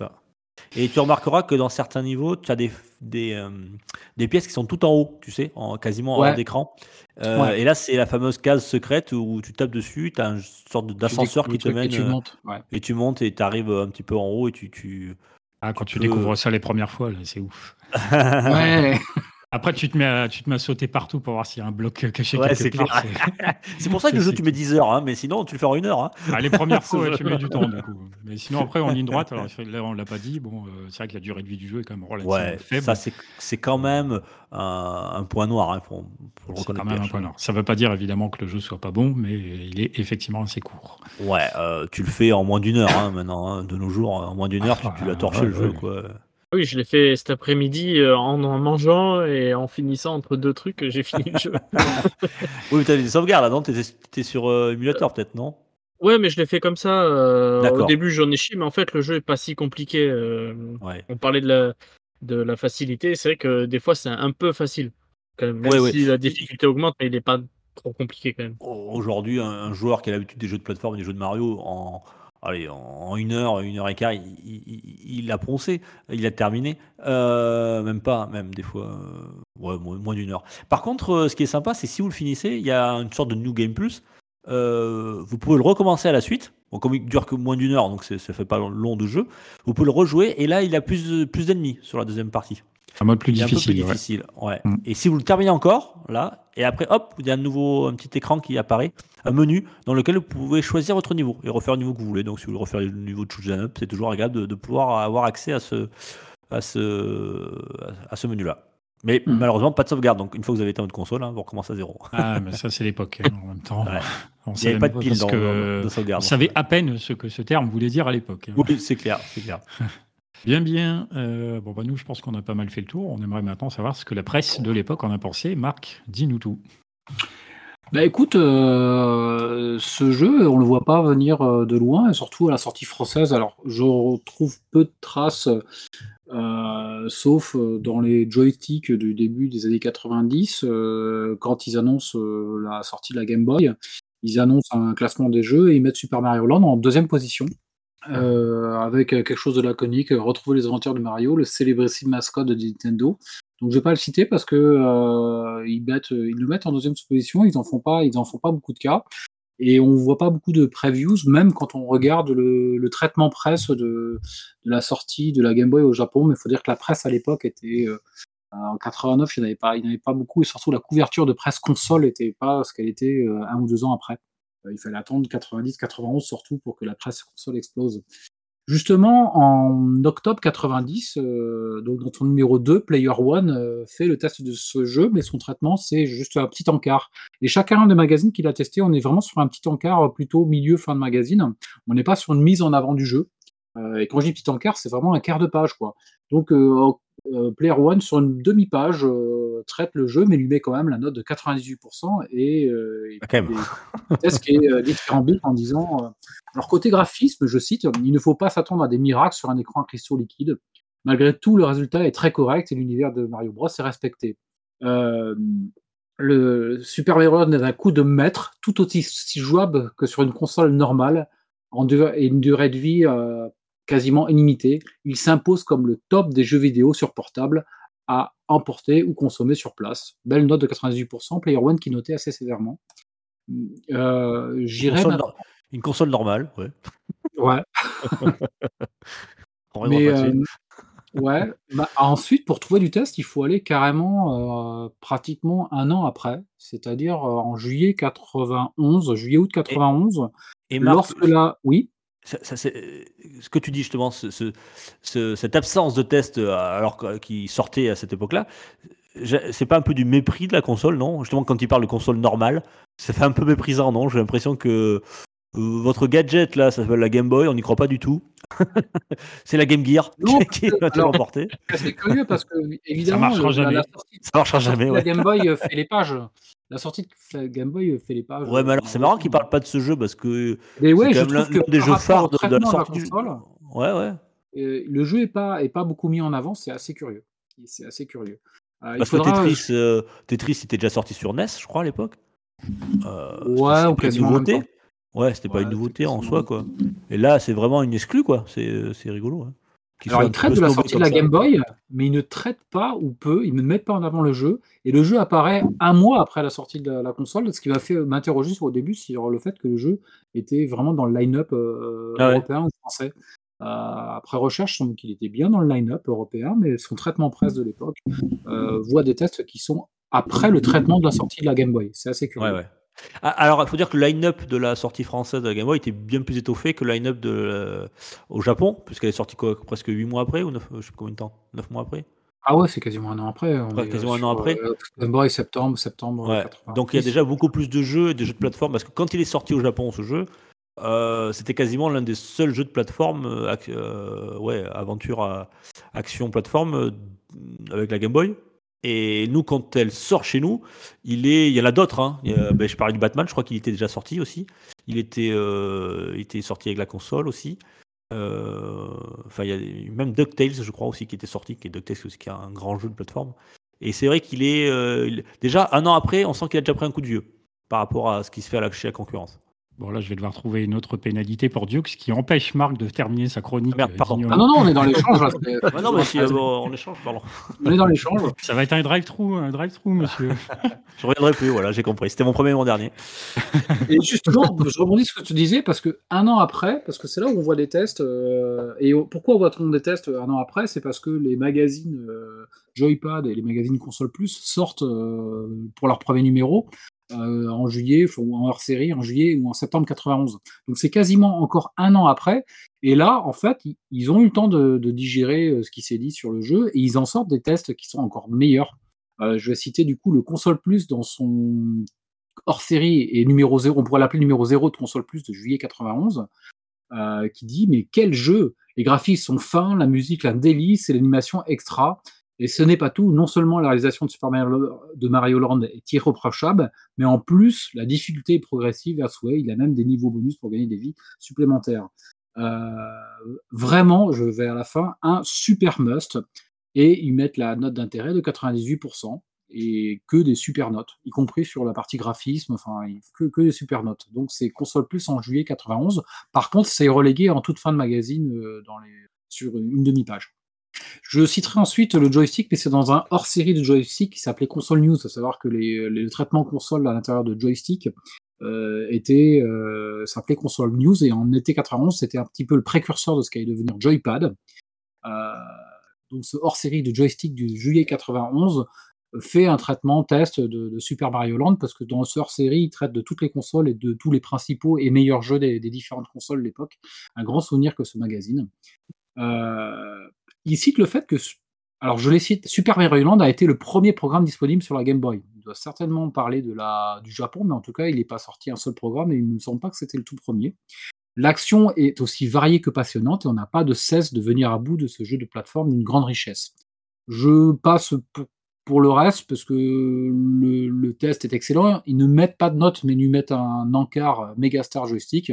Et tu remarqueras que dans certains niveaux, tu as des, des, euh, des pièces qui sont tout en haut, tu sais, en, quasiment en Ouais. haut d'écran. Euh, Ouais. Et là, c'est la fameuse case secrète où tu tapes dessus, tu as une sorte d'ascenseur qui te mène. truc Et tu euh, montes. Ouais. et tu montes et tu arrives un petit peu en haut et tu. tu... Ah, quand tu, peux- découvres ça les premières fois, là, c'est ouf. Ouais. Après, tu te, mets à, tu te mets à sauter partout pour voir s'il y a un bloc euh, caché Ouais, quelque part. c'est- pour ça que le jeu, tu mets 10 heures, hein, mais sinon, tu le fais en une heure. Hein. Ah, les premières fois, ouais, tu mets du temps, du coup. Mais sinon, après, en ligne droite, alors là, on l'a pas dit, bon, euh, c'est vrai que la durée de vie du jeu est quand même relativement Ouais, faible. ça, c'est quand même un, un point noir. Faut, faut le C'est quand reconnaître. même un point noir. Ça veut pas dire évidemment que le jeu soit pas bon, mais il est effectivement assez court. Ouais, euh, tu le fais en moins d'une heure hein, maintenant, hein, de nos jours. En moins d'une heure, tu, Ah, tu l'as torché le jeu. Quoi. Oui, je l'ai fait cet après-midi euh, en en mangeant et en finissant entre deux trucs, j'ai fini le jeu. Oui, mais t'avais des sauvegardes là, non? T'étais t'étais sur euh, émulateur peut-être, non? Ouais, mais je l'ai fait comme ça. euh, au début, j'en ai chié, mais en fait, le jeu est pas si compliqué. euh, Ouais. on parlait de la, de la facilité. C'est vrai que des fois, c'est un peu facile. Quand même, même Ouais, ouais. si la difficulté augmente, mais il n'est pas trop compliqué quand même. Aujourd'hui, un, un joueur qui a l'habitude des jeux de plateforme, des jeux de Mario, en, allez, en une heure, une heure et quart, il, il- il- il a poncé, il a terminé. Euh, même pas, même des fois, euh, ouais, moins, moins d'une heure. Par contre, euh, ce qui est sympa, c'est si vous le finissez, il y a une sorte de New Game Plus. Vous pouvez le recommencer à la suite. Bon, comme il dure que moins d'une heure, donc ça fait pas long de jeu. Vous pouvez le rejouer et là, il a plus, de- plus d'ennemis sur la deuxième partie. Un mode plus un peu difficile. plus ouais. difficile, ouais. Mm. Et si vous le terminez encore, là, et après, hop, il y a un nouveau un petit écran qui apparaît, un menu dans lequel vous pouvez choisir votre niveau et refaire le niveau que vous voulez. Donc, si vous voulez refaire le niveau de Shoot 'em Up, c'est toujours agréable de, de pouvoir avoir accès à ce, à ce, à ce menu-là. Mais Mm. malheureusement, pas de sauvegarde. Donc, une fois que vous avez éteint votre console, hein, vous recommencez à zéro. Ah, mais ça, c'est l'époque. hein, en même temps, Ouais. on Il n'y avait pas de pile dans, que de sauvegarde. on savait à peine ce que ce terme voulait dire à l'époque. hein. Oui, c'est clair, c'est clair. Bien, bien. Euh, bon, bah, nous, je pense qu'on a pas mal fait le tour. On aimerait maintenant savoir ce que la presse de l'époque en a pensé. Marc, dis-nous tout. Bah écoute, euh, ce jeu, on le voit pas venir euh, de loin, et surtout à la sortie française. Alors, je retrouve peu de traces, sauf dans les joysticks du début des années 90, euh, quand ils annoncent la sortie de la Game Boy. Ils annoncent un classement des jeux et ils mettent Super Mario Land en deuxième position, euh, avec euh, quelque chose de laconique, euh, retrouver les aventures de Mario, le célébrissime mascotte de Nintendo. Donc je vais pas le citer parce que euh, ils, mettent, ils le mettent en deuxième position, ils en font pas, ils en font pas beaucoup de cas. Et on voit pas beaucoup de previews, même quand on regarde le, le traitement presse de, de la sortie de la Game Boy au Japon. Mais il faut dire que la presse à l'époque était euh, en 89, il n'y en avait avait pas beaucoup, et surtout la couverture de presse console était pas ce qu'elle était euh, un ou deux ans après. Euh, il fallait attendre 90, 91 surtout pour que la presse console explose. Justement, en octobre 90, euh, donc dans ton numéro 2, Player One euh, fait le test de ce jeu, mais son traitement, c'est juste un petit encart. Et chacun des magazines qu'il a testé, on est vraiment sur un petit encart euh, plutôt milieu-fin de magazine. On n'est pas sur une mise en avant du jeu. Euh, et quand je dis petit encart, c'est vraiment un quart de page. quoi. Donc, euh, Player One, sur une demi-page, euh, traite le jeu, mais lui met quand même la note de 98%. Et, euh, et Ah, quand même. des tests qui est dithyrambique en disant... euh, alors côté graphisme, je cite, il ne faut pas s'attendre à des miracles sur un écran à cristaux liquides. Malgré tout, le résultat est très correct et l'univers de Mario Bros est respecté. Le Super Mario Land est un coup de maître, tout aussi jouable que sur une console normale, en et une durée de vie quasiment illimitée. Il s'impose comme le top des jeux vidéo sur portable à emporter ou consommer sur place. Belle note de 98%, Player One qui notait assez sévèrement. Euh, Une J'irai console, une normale, ouais. Ouais. On Mais euh, Ouais, bah, ensuite, pour trouver du test, il faut aller carrément, heu, pratiquement un an après, c'est-à-dire, en juillet 91, juillet-août Et 91, et Marc, lorsque là oui? Ce que tu dis justement, ce ce ce cette absence de test, heu, alors qui sortait à cette époque-là, c'est pas un peu du mépris de la console, non? Justement, quand il parle de console normale, ça fait un peu méprisant, non? J'ai l'impression que, heu, votre gadget là, ça s'appelle la Game Boy, on n'y croit pas du tout. C'est la Game Gear Non, qui va te alors, l'emporter. c'est curieux parce que, Ça évidemment, le la sortie Ça marchera la sortie jamais, de la ouais. Game Boy, heu, fait les pages. La sortie de la Game Boy, heu, fait les pages, Ouais, mais alors c'est marrant qu'il malheureusement. parle pas de ce jeu parce que Mais c'est ouais, quand je même l'un trouve que l'un des jeux phares de de la traitement de la sortie ouais, ouais. heu, le jeu est pas est pas beaucoup mis en avant, c'est assez curieux. C'est assez curieux. Il Parce que Tetris, Tetris était déjà sorti sur NES, je crois à l'époque. Ouais, ou quasiment en même temps. nouveauté. Ouais, c'était pas Ouais, une nouveauté en soi, quoi. Et là, c'est vraiment une exclue, quoi. C'est, c'est rigolo, hein, Alors ils un traitent de la sortie de la. Game Boy, mais ils ne traitent pas ou peu, ils ne mettent pas en avant le jeu et le jeu apparaît 1 mois après la sortie de la la console, ce qui m'a fait, m'interroger sur au début sur le fait que le jeu était vraiment dans le line-up, heu, Ah ouais. européen ou français. Heu, après recherche, il semble qu'il était bien dans le line-up européen, mais son traitement presse de l'époque, voit des tests qui sont après le traitement de la sortie de la Game Boy. C'est assez Ouais, curieux. ouais. A alors, il faut dire que le line-up de la sortie française de la Game Boy était bien plus étoffé que le line-up de, heu, au Japon, puisqu'elle est sortie quoi? Presque 8 mois après ou 9, heu, je sais combien de temps? 9 mois après? Ah ouais, c'est quasiment 1 an après, on Ouais, est, heu, quasiment 1 an après. Game Boy septembre septembre, Ouais, donc il y a 86. déjà beaucoup plus de jeux et de jeux de plateforme parce que quand il est sorti au Japon, ce jeu, c'était quasiment l'un des seuls jeux de plateforme, ouais, aventure a action plateforme, avec la Game Boy et nous, quand elle sort chez nous, il est il y en a d'autres, hein. Beh, je parlais du Batman, je crois qu'il était déjà sorti aussi. Il était, était sorti avec la console aussi. Heu, enfin, il y a même DuckTales, je crois aussi, qui était sorti, qui est DuckTales aussi, qui est un grand jeu de plateforme et c'est vrai qu'il est, il déjà 1 an après, on sent qu'il a déjà pris un coup de vieux, par rapport à ce qui se fait chez la concurrence. Bon là, je vais devoir trouver une autre pénalité pour Dukes qui empêche Marc de terminer sa Ah chronique, merde, heu, pardon. Ah non, non, on est dans l'échange Ouais, non, mais si, bon, on échange, pardon. on est dans l'échange. Ça va être un drive-through, un drive-through, monsieur. Je reviendrai plus, voilà, j'ai compris. C'était mon 1er et mon dernier. Et justement, je rebondis sur ce que tu disais parce qu'un an après, parce que c'est là où on voit des tests, heu et pourquoi voit-on des tests, 1 an après? C'est parce que les magazines, Joypad et les magazines Console Plus sortent, pour leur 1er numéro, heu, en juillet, ou en hors série en juillet ou en septembre 91. Donc c'est quasiment encore 1 an après et là, en fait, ils ont eu le temps de digérer, heu, ce qui s'est dit sur le jeu et ils en sortent des tests qui sont encore meilleurs. Heu, je vais citer du coup le Console Plus dans son hors série et numéro 0, on pourrait l'appeler numéro 0 de Console Plus de juillet 91, heu, qui dit: «Mais quel jeu! Les graphismes sont fins, la musique un délice et l'animation extra et ce n'est pas tout, non seulement la réalisation de Super Mario de Mario Land est irréprochable, mais en plus la difficulté est progressive à souhait, il a même des niveaux bonus pour gagner des vies supplémentaires». Heu, vraiment, je vais à la fin, un super must et ils mettent la note d'intérêt de 98% et que des super notes, y compris sur la partie graphisme, enfin, que des super notes. Donc c'est Console Plus en juillet 91. Par contre, c'est relégué en toute fin de magazine, les sur une demi-page. Je citerai ensuite le joystick, mais c'est dans un hors série de joystick qui s'appelait Console News, à savoir que les les traitements console à l'intérieur de joystick, heu, étaient, heu, s'appelait Console News et en été 91, c'était un petit peu le précurseur de ce qui allait devenir Joypad. Heu, donc ce hors série de joystick du juillet 91 fait un traitement test de Super Mario Land parce que dans ce hors série, il traite de toutes les consoles et de tous les principaux et meilleurs jeux des différentes consoles de l'époque. Un grand souvenir que ce magazine. Heu, il cite le fait que alors je les cite, Super Mario Land a été le 1er programme disponible sur la Game Boy. Il doit certainement parler de la du Japon, mais en tout cas, il est pas sorti un seul programme et il me semble pas que c'était le tout 1er. L'action est aussi variée que passionnante et on n'a pas de cesse de venir à bout de ce jeu de plateforme d'une grande richesse. Je passe pour le reste parce que le test est excellent. Ils ne mettent pas de notes, mais lui mettent un encart Megastar Joystick.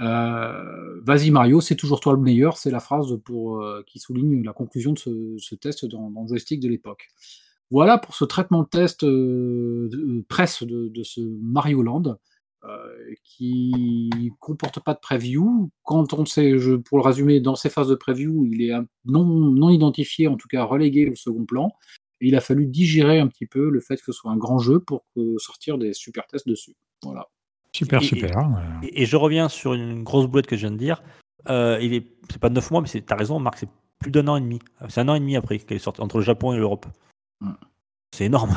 Heu, «Vas-y Mario, c'est toujours toi le meilleur», c'est la phrase pour, heu, qui souligne la conclusion de ce test dans le joystick de l'époque. Voilà pour ce traitement de test, de presse de ce Mario Land, heu, qui comporte pas de preview. Quand on sait pour le résumer, dans ces phases de preview, il est non non identifié, en tout cas relégué au second plan et il a fallu digérer un petit peu le fait que ce soit un grand jeu pour sortir des super tests dessus. Voilà. Super, Et super, et et je reviens sur une grosse boîte que je viens de dire. Il est c'est pas 9 mois, mais c'est tu as raison Marc, c'est plus d'un an et demi. C'est un an et demi après qu'elle est sortie, entre le Japon et l'Europe. Ouais. C'est énorme.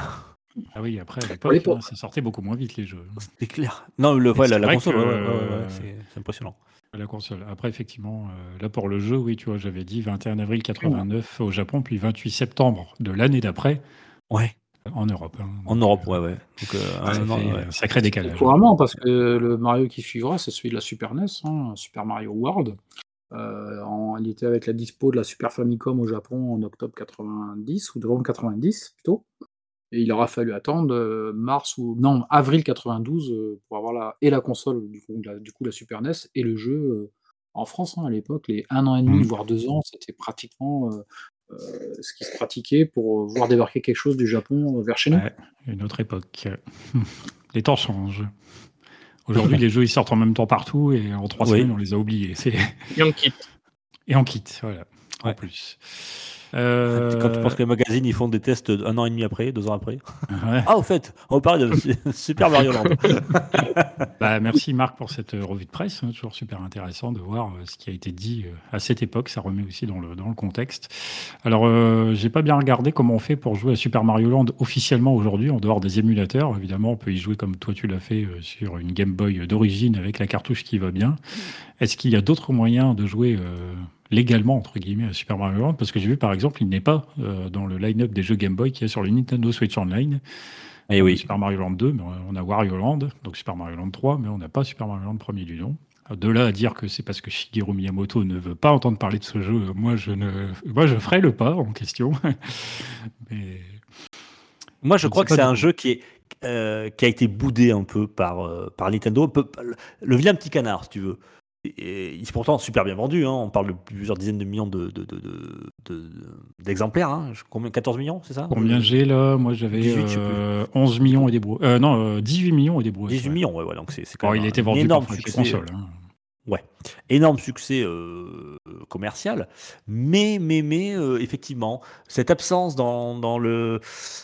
Ah oui, après, à l'époque, ça sortait beaucoup moins vite les jeux. C'est clair. Non, le, Mais ouais, c'est la, console, que, ouais, ouais, ouais, ouais, euh, c'est c'est impressionnant. La console. Après, effectivement, euh, là pour le jeu, oui, tu vois, j'avais dit 21 avril 89 au Japon, puis 28 septembre de l'année d'après Ouais, en Europe. hein. en Europe, ouais, ouais. Donc, euh, ça un fait ouais. sacré décalage. Couramment, parce que le Mario qui suivra, c'est celui de la Super NES, hein, Super Mario World. Euh, en- il était avec la dispo de la Super Famicom au Japon en octobre 90, ou novembre 90 plutôt. Et il aura fallu attendre euh, mars ou non avril 92 euh, pour avoir la, et la console du coup, la, du coup la Super NES et le jeu en France hein, à l'époque les un an et demi Mhm. voire deux ans c'était pratiquement euh, ce qui se pratiquait pour euh, voir débarquer quelque chose du Japon euh, vers chez nous. Ouais, une autre époque. Les temps changent. Aujourd'hui, les jeux ils sortent en même temps partout et en trois Oui. semaines on les a oubliés. C'est- Yankee. Et en kit, voilà. En Ouais. Plus. Quand Euh, tu penses que les magazines ils font des tests un an et demi après, deux ans après. ouais. Ah, au fait, on va parler de Super Mario Land. Bah, merci Marc pour cette euh, revue de presse. hein, toujours super intéressant de voir euh, ce qui a été dit euh, à cette époque. Ça remet aussi dans le, dans le contexte. Alors, euh, j'ai pas bien regardé comment on fait pour jouer à Super Mario Land officiellement aujourd'hui, en dehors des émulateurs. Évidemment, on peut y jouer comme toi tu l'as fait euh, sur une Game Boy d'origine avec la cartouche qui va bien. Est-ce qu'il y a d'autres moyens de jouer euh, légalement, entre guillemets, à Super Mario Land Parce que j'ai vu par exemple, il n'est pas euh, dans le line-up des jeux Game Boy qu'il y a sur le Nintendo Switch Online. Et a oui. Super Mario Land 2, mais on a Wario Land, donc Super Mario Land 3, mais on n'a pas Super Mario Land premier du nom. De là à dire que c'est parce que Shigeru Miyamoto ne veut pas entendre parler de ce jeu, moi je ne, moi je ferai le pas en question. mais Moi, je Je crois que c'est un jeu qui, est, euh, qui a été boudé un peu par, euh, par Nintendo. Peu- le, le vilain petit canard, si tu veux. Et, il est pourtant super bien vendu. hein. On parle de plusieurs dizaines de millions de, de- de- de- de- d'exemplaires. hein. Je- Combien 14 millions, c'est ça? Combien Euh, j'ai là? Moi j'avais 18, je sais plus. euh, 11 millions et des brouettes. Euh, non, euh, 18 millions et des brouettes. 18 ouais. millions, ouais, ouais, donc c'est quand même il un était vendu énorme par succès. console. hein. énorme succès euh, commercial, mais mais mais euh, effectivement cette absence dans, dans le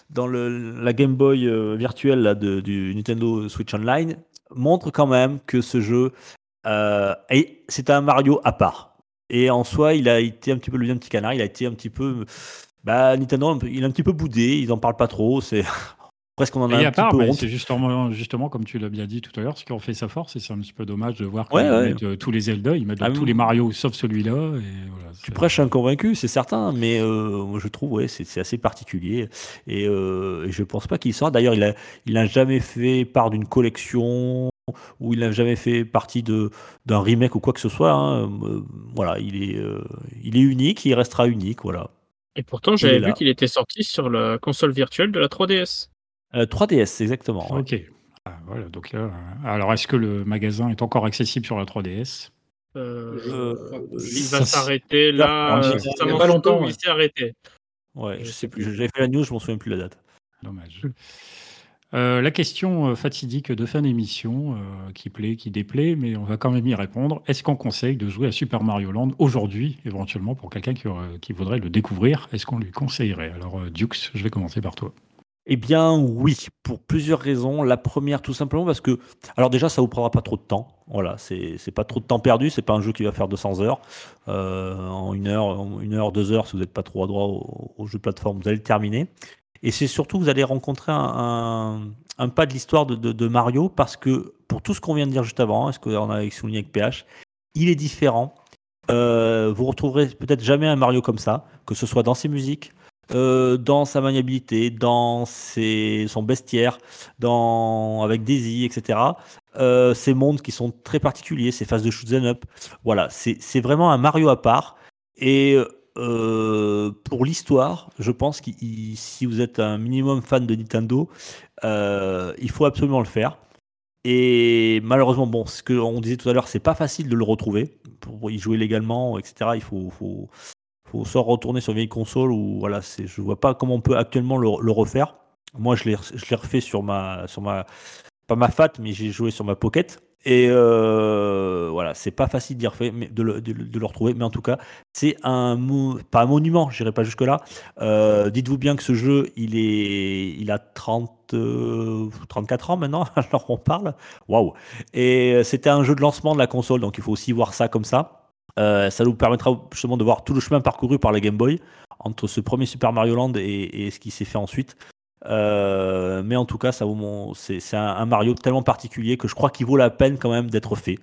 dans le la Game Boy euh, virtuelle là, de, du Nintendo Switch Online montre quand même que ce jeu euh, est- c'est un Mario à part. Et en soi, il a été un petit peu le vieux petit canard, il a été un petit peu bah Nintendo, il est un petit peu boudé, ils en parlent pas trop, c'est presque on en a Et un à petit part, peu c'est justement, justement, comme tu l'as bien dit tout à l'heure, ce qui en fait sa force, et c'est un petit peu dommage de voir Ouais, ouais. mettent euh, tous les Zelda, ils mettent Ah, tous oui. les Mario sauf celui-là. Et voilà, Tu prêches un convaincu, c'est certain, mais euh, je trouve ouais, c'est assez particulier et, euh, et je pense pas qu'il sorte. D'ailleurs, il a, il n'a jamais fait part d'une collection ou il n'a jamais fait partie de d'un remake ou quoi que ce soit. hein. Euh, voilà, il est, euh, il est unique, il restera unique. Voilà. Et pourtant, j'avais là. vu qu'il était sorti sur la console virtuelle de la 3DS. Euh, 3DS, exactement. ouais. Ok. Ah, voilà, donc là, euh, alors est-ce que le magasin est encore accessible sur la 3DS Euh, Euh, il va s'arrêter là. Euh, y a ça pas longtemps, ouais. il s'est arrêté. Ouais, je sais plus. J'avais fait la news, je m'en souviens plus la date. Dommage. Euh, la question euh, fatidique de fin d'émission, euh, qui plaît, qui déplaît, mais on va quand même y répondre. Est-ce qu'on conseille de jouer à Super Mario Land aujourd'hui, éventuellement, pour quelqu'un qui, voudrait le découvrir? Est-ce qu'on lui conseillerait? Alors, Dukes, je vais commencer par toi. Eh bien oui, pour plusieurs raisons. La première, tout simplement parce que, alors déjà, ça vous prendra pas trop de temps. Voilà, c'est pas trop de temps perdu. C'est pas un jeu qui va faire 200 heures en une heure, en une heure, deux heures. Si vous n'êtes pas trop adroit au, au jeu de plateforme, vous allez le terminer. Et c'est surtout vous allez rencontrer un, pas de l'histoire de, Mario parce que pour tout ce qu'on vient de dire juste avant, est-ce qu'on a souligné avec PH, il est différent. Euh, vous retrouverez peut-être jamais un Mario comme ça, que ce soit dans ses musiques, euh, dans sa maniabilité, dans ses, son bestiaire, dans, avec Daisy, etc. Euh, ces mondes qui sont très particuliers, ces phases de shoot 'em up. Voilà, c'est vraiment un Mario à part. Et euh, pour l'histoire, je pense que si vous êtes un minimum fan de Nintendo, euh, il faut absolument le faire. Et malheureusement, bon, ce qu'on disait tout à l'heure, c'est pas facile de le retrouver. Pour y jouer légalement, etc., il faut, soit retourner sur vieille console ou voilà, je vois pas comment on peut actuellement le, le refaire. Moi, je l'ai refait sur ma, sur ma, pas ma fat, mais j'ai joué sur ma pocket. Et euh, voilà, c'est pas facile de, le, retrouver. Mais en tout cas, c'est un, pas un monument, j'irai pas jusque là. Euh, dites-vous bien que ce jeu, il est, il a 30, euh, 34 ans maintenant, alors on parle. Waouh! Et c'était un jeu de lancement de la console, donc il faut aussi voir ça comme ça. Euh, ça nous permettra justement de voir tout le chemin parcouru par la Game Boy entre ce premier Super Mario Land et ce qui s'est fait ensuite. Euh, mais en tout cas, ça c'est, un, un, Mario tellement particulier que je crois qu'il vaut la peine quand même d'être fait.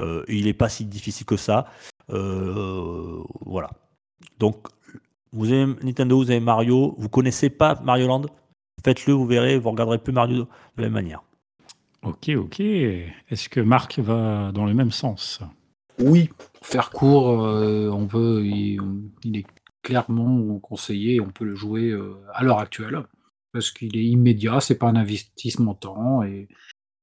Euh, il n'est pas si difficile que ça. Euh, voilà. Donc, vous avez Nintendo, vous avez Mario, vous connaissez pas Mario Land? Faites-le, vous verrez, vous regarderez plus Mario de la même manière. Ok, ok. Est-ce que Marc va dans le même sens? Oui, pour faire court, euh, on peut, il, il, est clairement conseillé, on peut le jouer euh, à l'heure actuelle, parce qu'il est immédiat, c'est pas un investissement temps, et,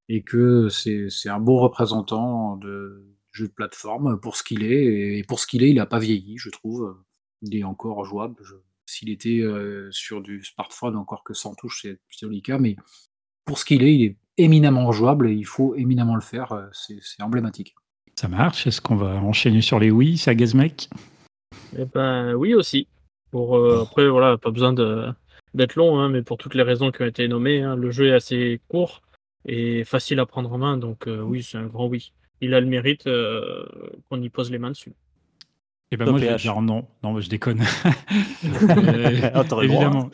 et que c'est un bon représentant de jeu de plateforme pour ce qu'il est, et pour ce qu'il est, il n'a pas vieilli, je trouve. Il est encore jouable. S'il était euh, sur du smartphone, encore que sans touche, c'est plutôt le cas, mais pour ce qu'il est, il est éminemment jouable et il faut éminemment le faire, c'est emblématique. Ça marche. Est-ce qu'on va enchaîner sur les oui, ça Gazmec eh ben, Oui aussi. Pour, euh, après, voilà, pas besoin d'être long, hein, mais pour toutes les raisons qui ont été nommées, hein, le jeu est assez court et facile à prendre en main, donc euh, oui, c'est un grand oui. Il a le mérite euh, qu'on y pose les mains dessus. Et eh ben moi, je vais dire non. Non, je déconne. euh, évidemment.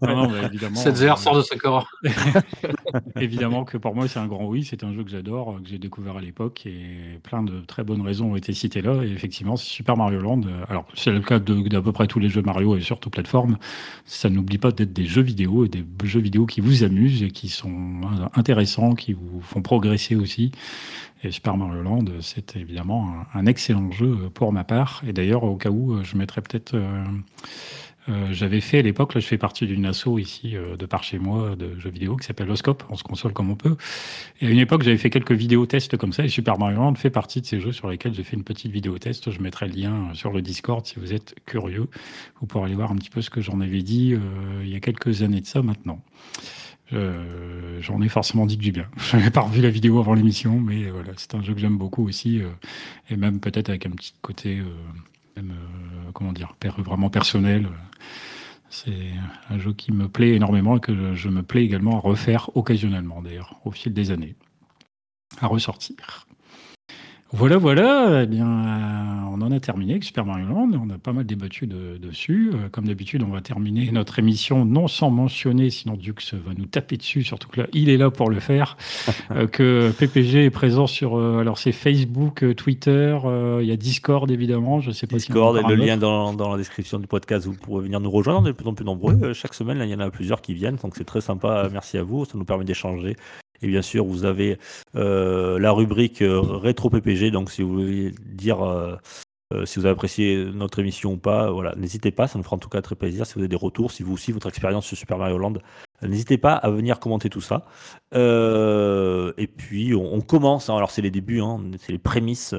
non, non, évidemment. Cette VR sort de Sakura. évidemment que pour moi, c'est un grand oui. C'est un jeu que j'adore, que j'ai découvert à l'époque et plein de très bonnes raisons ont été citées là. Et effectivement, c'est Super Mario Land. Alors, c'est le cas d'à peu près tous les jeux Mario et surtout plateforme. Ça n'oublie pas d'être des jeux vidéo et des jeux vidéo qui vous amusent et qui sont intéressants, qui vous font progresser aussi. Et Super Mario Land, c'est évidemment un, excellent jeu pour ma part. Et d'ailleurs, au cas où, je mettrais peut-être. Euh, euh, j'avais fait à l'époque, là je fais partie d'une asso ici euh, de par chez moi de jeux vidéo qui s'appelle Oscope, on se console comme on peut. Et à une époque j'avais fait quelques vidéos tests comme ça et Super Mario Land fait partie de ces jeux sur lesquels j'ai fait une petite vidéo test. Je mettrai le lien sur le Discord si vous êtes curieux. Vous pourrez aller voir un petit peu ce que j'en avais dit il y a quelques années de ça maintenant. Euh, j'en ai forcément dit que du bien. Je n'avais pas revu la vidéo avant l'émission, mais voilà, c'est un jeu que j'aime beaucoup aussi, euh, et même peut-être avec un petit côté, euh, même, comment dire, vraiment personnel. C'est un jeu qui me plaît énormément et que je me plais également à refaire occasionnellement, d'ailleurs, au fil des années, à ressortir. Voilà, voilà, eh bien, euh, on en a terminé avec Super Mario Land. On a pas mal débattu dessus. Euh, comme d'habitude, on va terminer notre émission non sans mentionner, sinon Dux va nous taper dessus, surtout que là, il est là pour le faire. Euh, que PPG est présent sur, alors c'est Facebook, Twitter, il y a Discord évidemment. Je sais pas Discord et le lien dans, dans, la description du podcast. Vous pourrez venir nous rejoindre. On est de plus en plus nombreux. Chaque semaine, là, il y en a plusieurs qui viennent, donc c'est très sympa. Merci à vous. Ça nous permet d'échanger et bien sûr, vous avez euh, la rubrique euh, rétro PPG. Donc, si vous voulez dire euh, si vous avez apprécié notre émission ou pas, voilà, n'hésitez pas. Ça nous fera en tout cas très plaisir. Si vous avez des retours, si vous aussi votre expérience sur Super Mario Land, n'hésitez pas à venir commenter tout ça. et puis, on, commence. Hein. alors, c'est les débuts, hein, c'est les prémices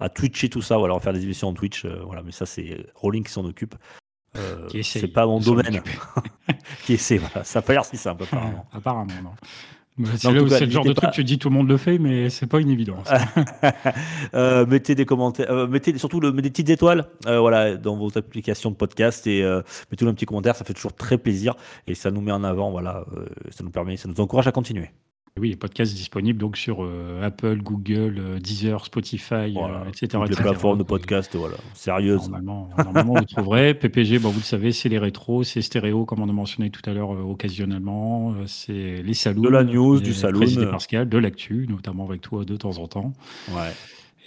à Twitcher tout ça. Voilà, on va faire des émissions en Twitch. voilà, mais ça, c'est Rolling qui s'en occupe. c'est pas mon domaine. qui essaie, voilà. Ça n'a pas l'air si simple, apparemment. apparemment, non. C'est le genre de truc, tu dis tout le monde le fait, mais c'est pas une évidence. euh, mettez des commentaires, euh, mettez surtout le, des petites étoiles, euh, voilà, dans vos applications de podcast et mettez-nous un petit commentaire, ça fait toujours très plaisir et ça nous met en avant, voilà, ça nous permet, ça nous encourage à continuer. Oui, les podcasts disponibles donc sur euh, Apple, Google, euh, Deezer, Spotify, voilà. euh, etc. Les plateformes de podcast, voilà, sérieuses. Normalement, normalement vous trouverez. PPG, bon, vous le savez, c'est les rétros, c'est stéréo, comme on a mentionné tout à l'heure, occasionnellement. c'est les salons. De la news, du salon. Pascal, de l'actu, notamment avec toi de temps en temps. Ouais.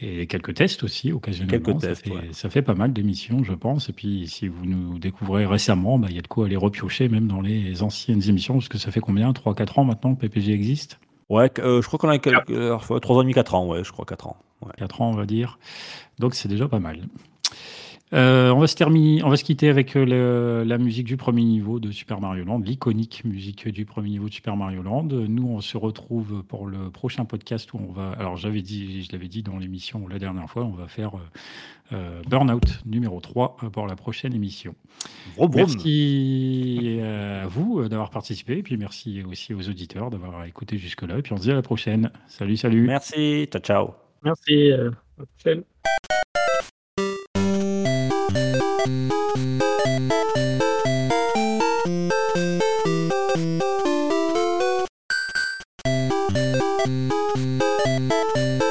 Et quelques tests aussi, occasionnellement. Quelques tests, ça, fait, ouais. ça fait pas mal d'émissions, je pense. Et puis, si vous nous découvrez récemment, bah, il y a de quoi aller repiocher, même dans les anciennes émissions, parce que ça fait combien? 3-4 ans maintenant que PPG existe? Ouais, euh, je crois qu'on a quelques, euh, 3 ans et demi, 4 ans, ouais, je crois 4 ans. Ouais. 4 ans, on va dire. Donc, c'est déjà pas mal. Euh, on va se terminer, on va se quitter avec euh, le, la musique du premier niveau de Super Mario Land, l'iconique musique du premier niveau de Super Mario Land. Nous, on se retrouve pour le prochain podcast où on va. Alors, j'avais dit, je l'avais dit dans l'émission la dernière fois, on va faire euh, Burnout numéro 3 pour la prochaine émission. Merci à vous d'avoir participé, et puis merci aussi aux auditeurs d'avoir écouté jusque-là. Et puis on se dit à la prochaine. Salut, salut. Merci, ciao, ciao. Merci, euh, à la prochaine. Thank you.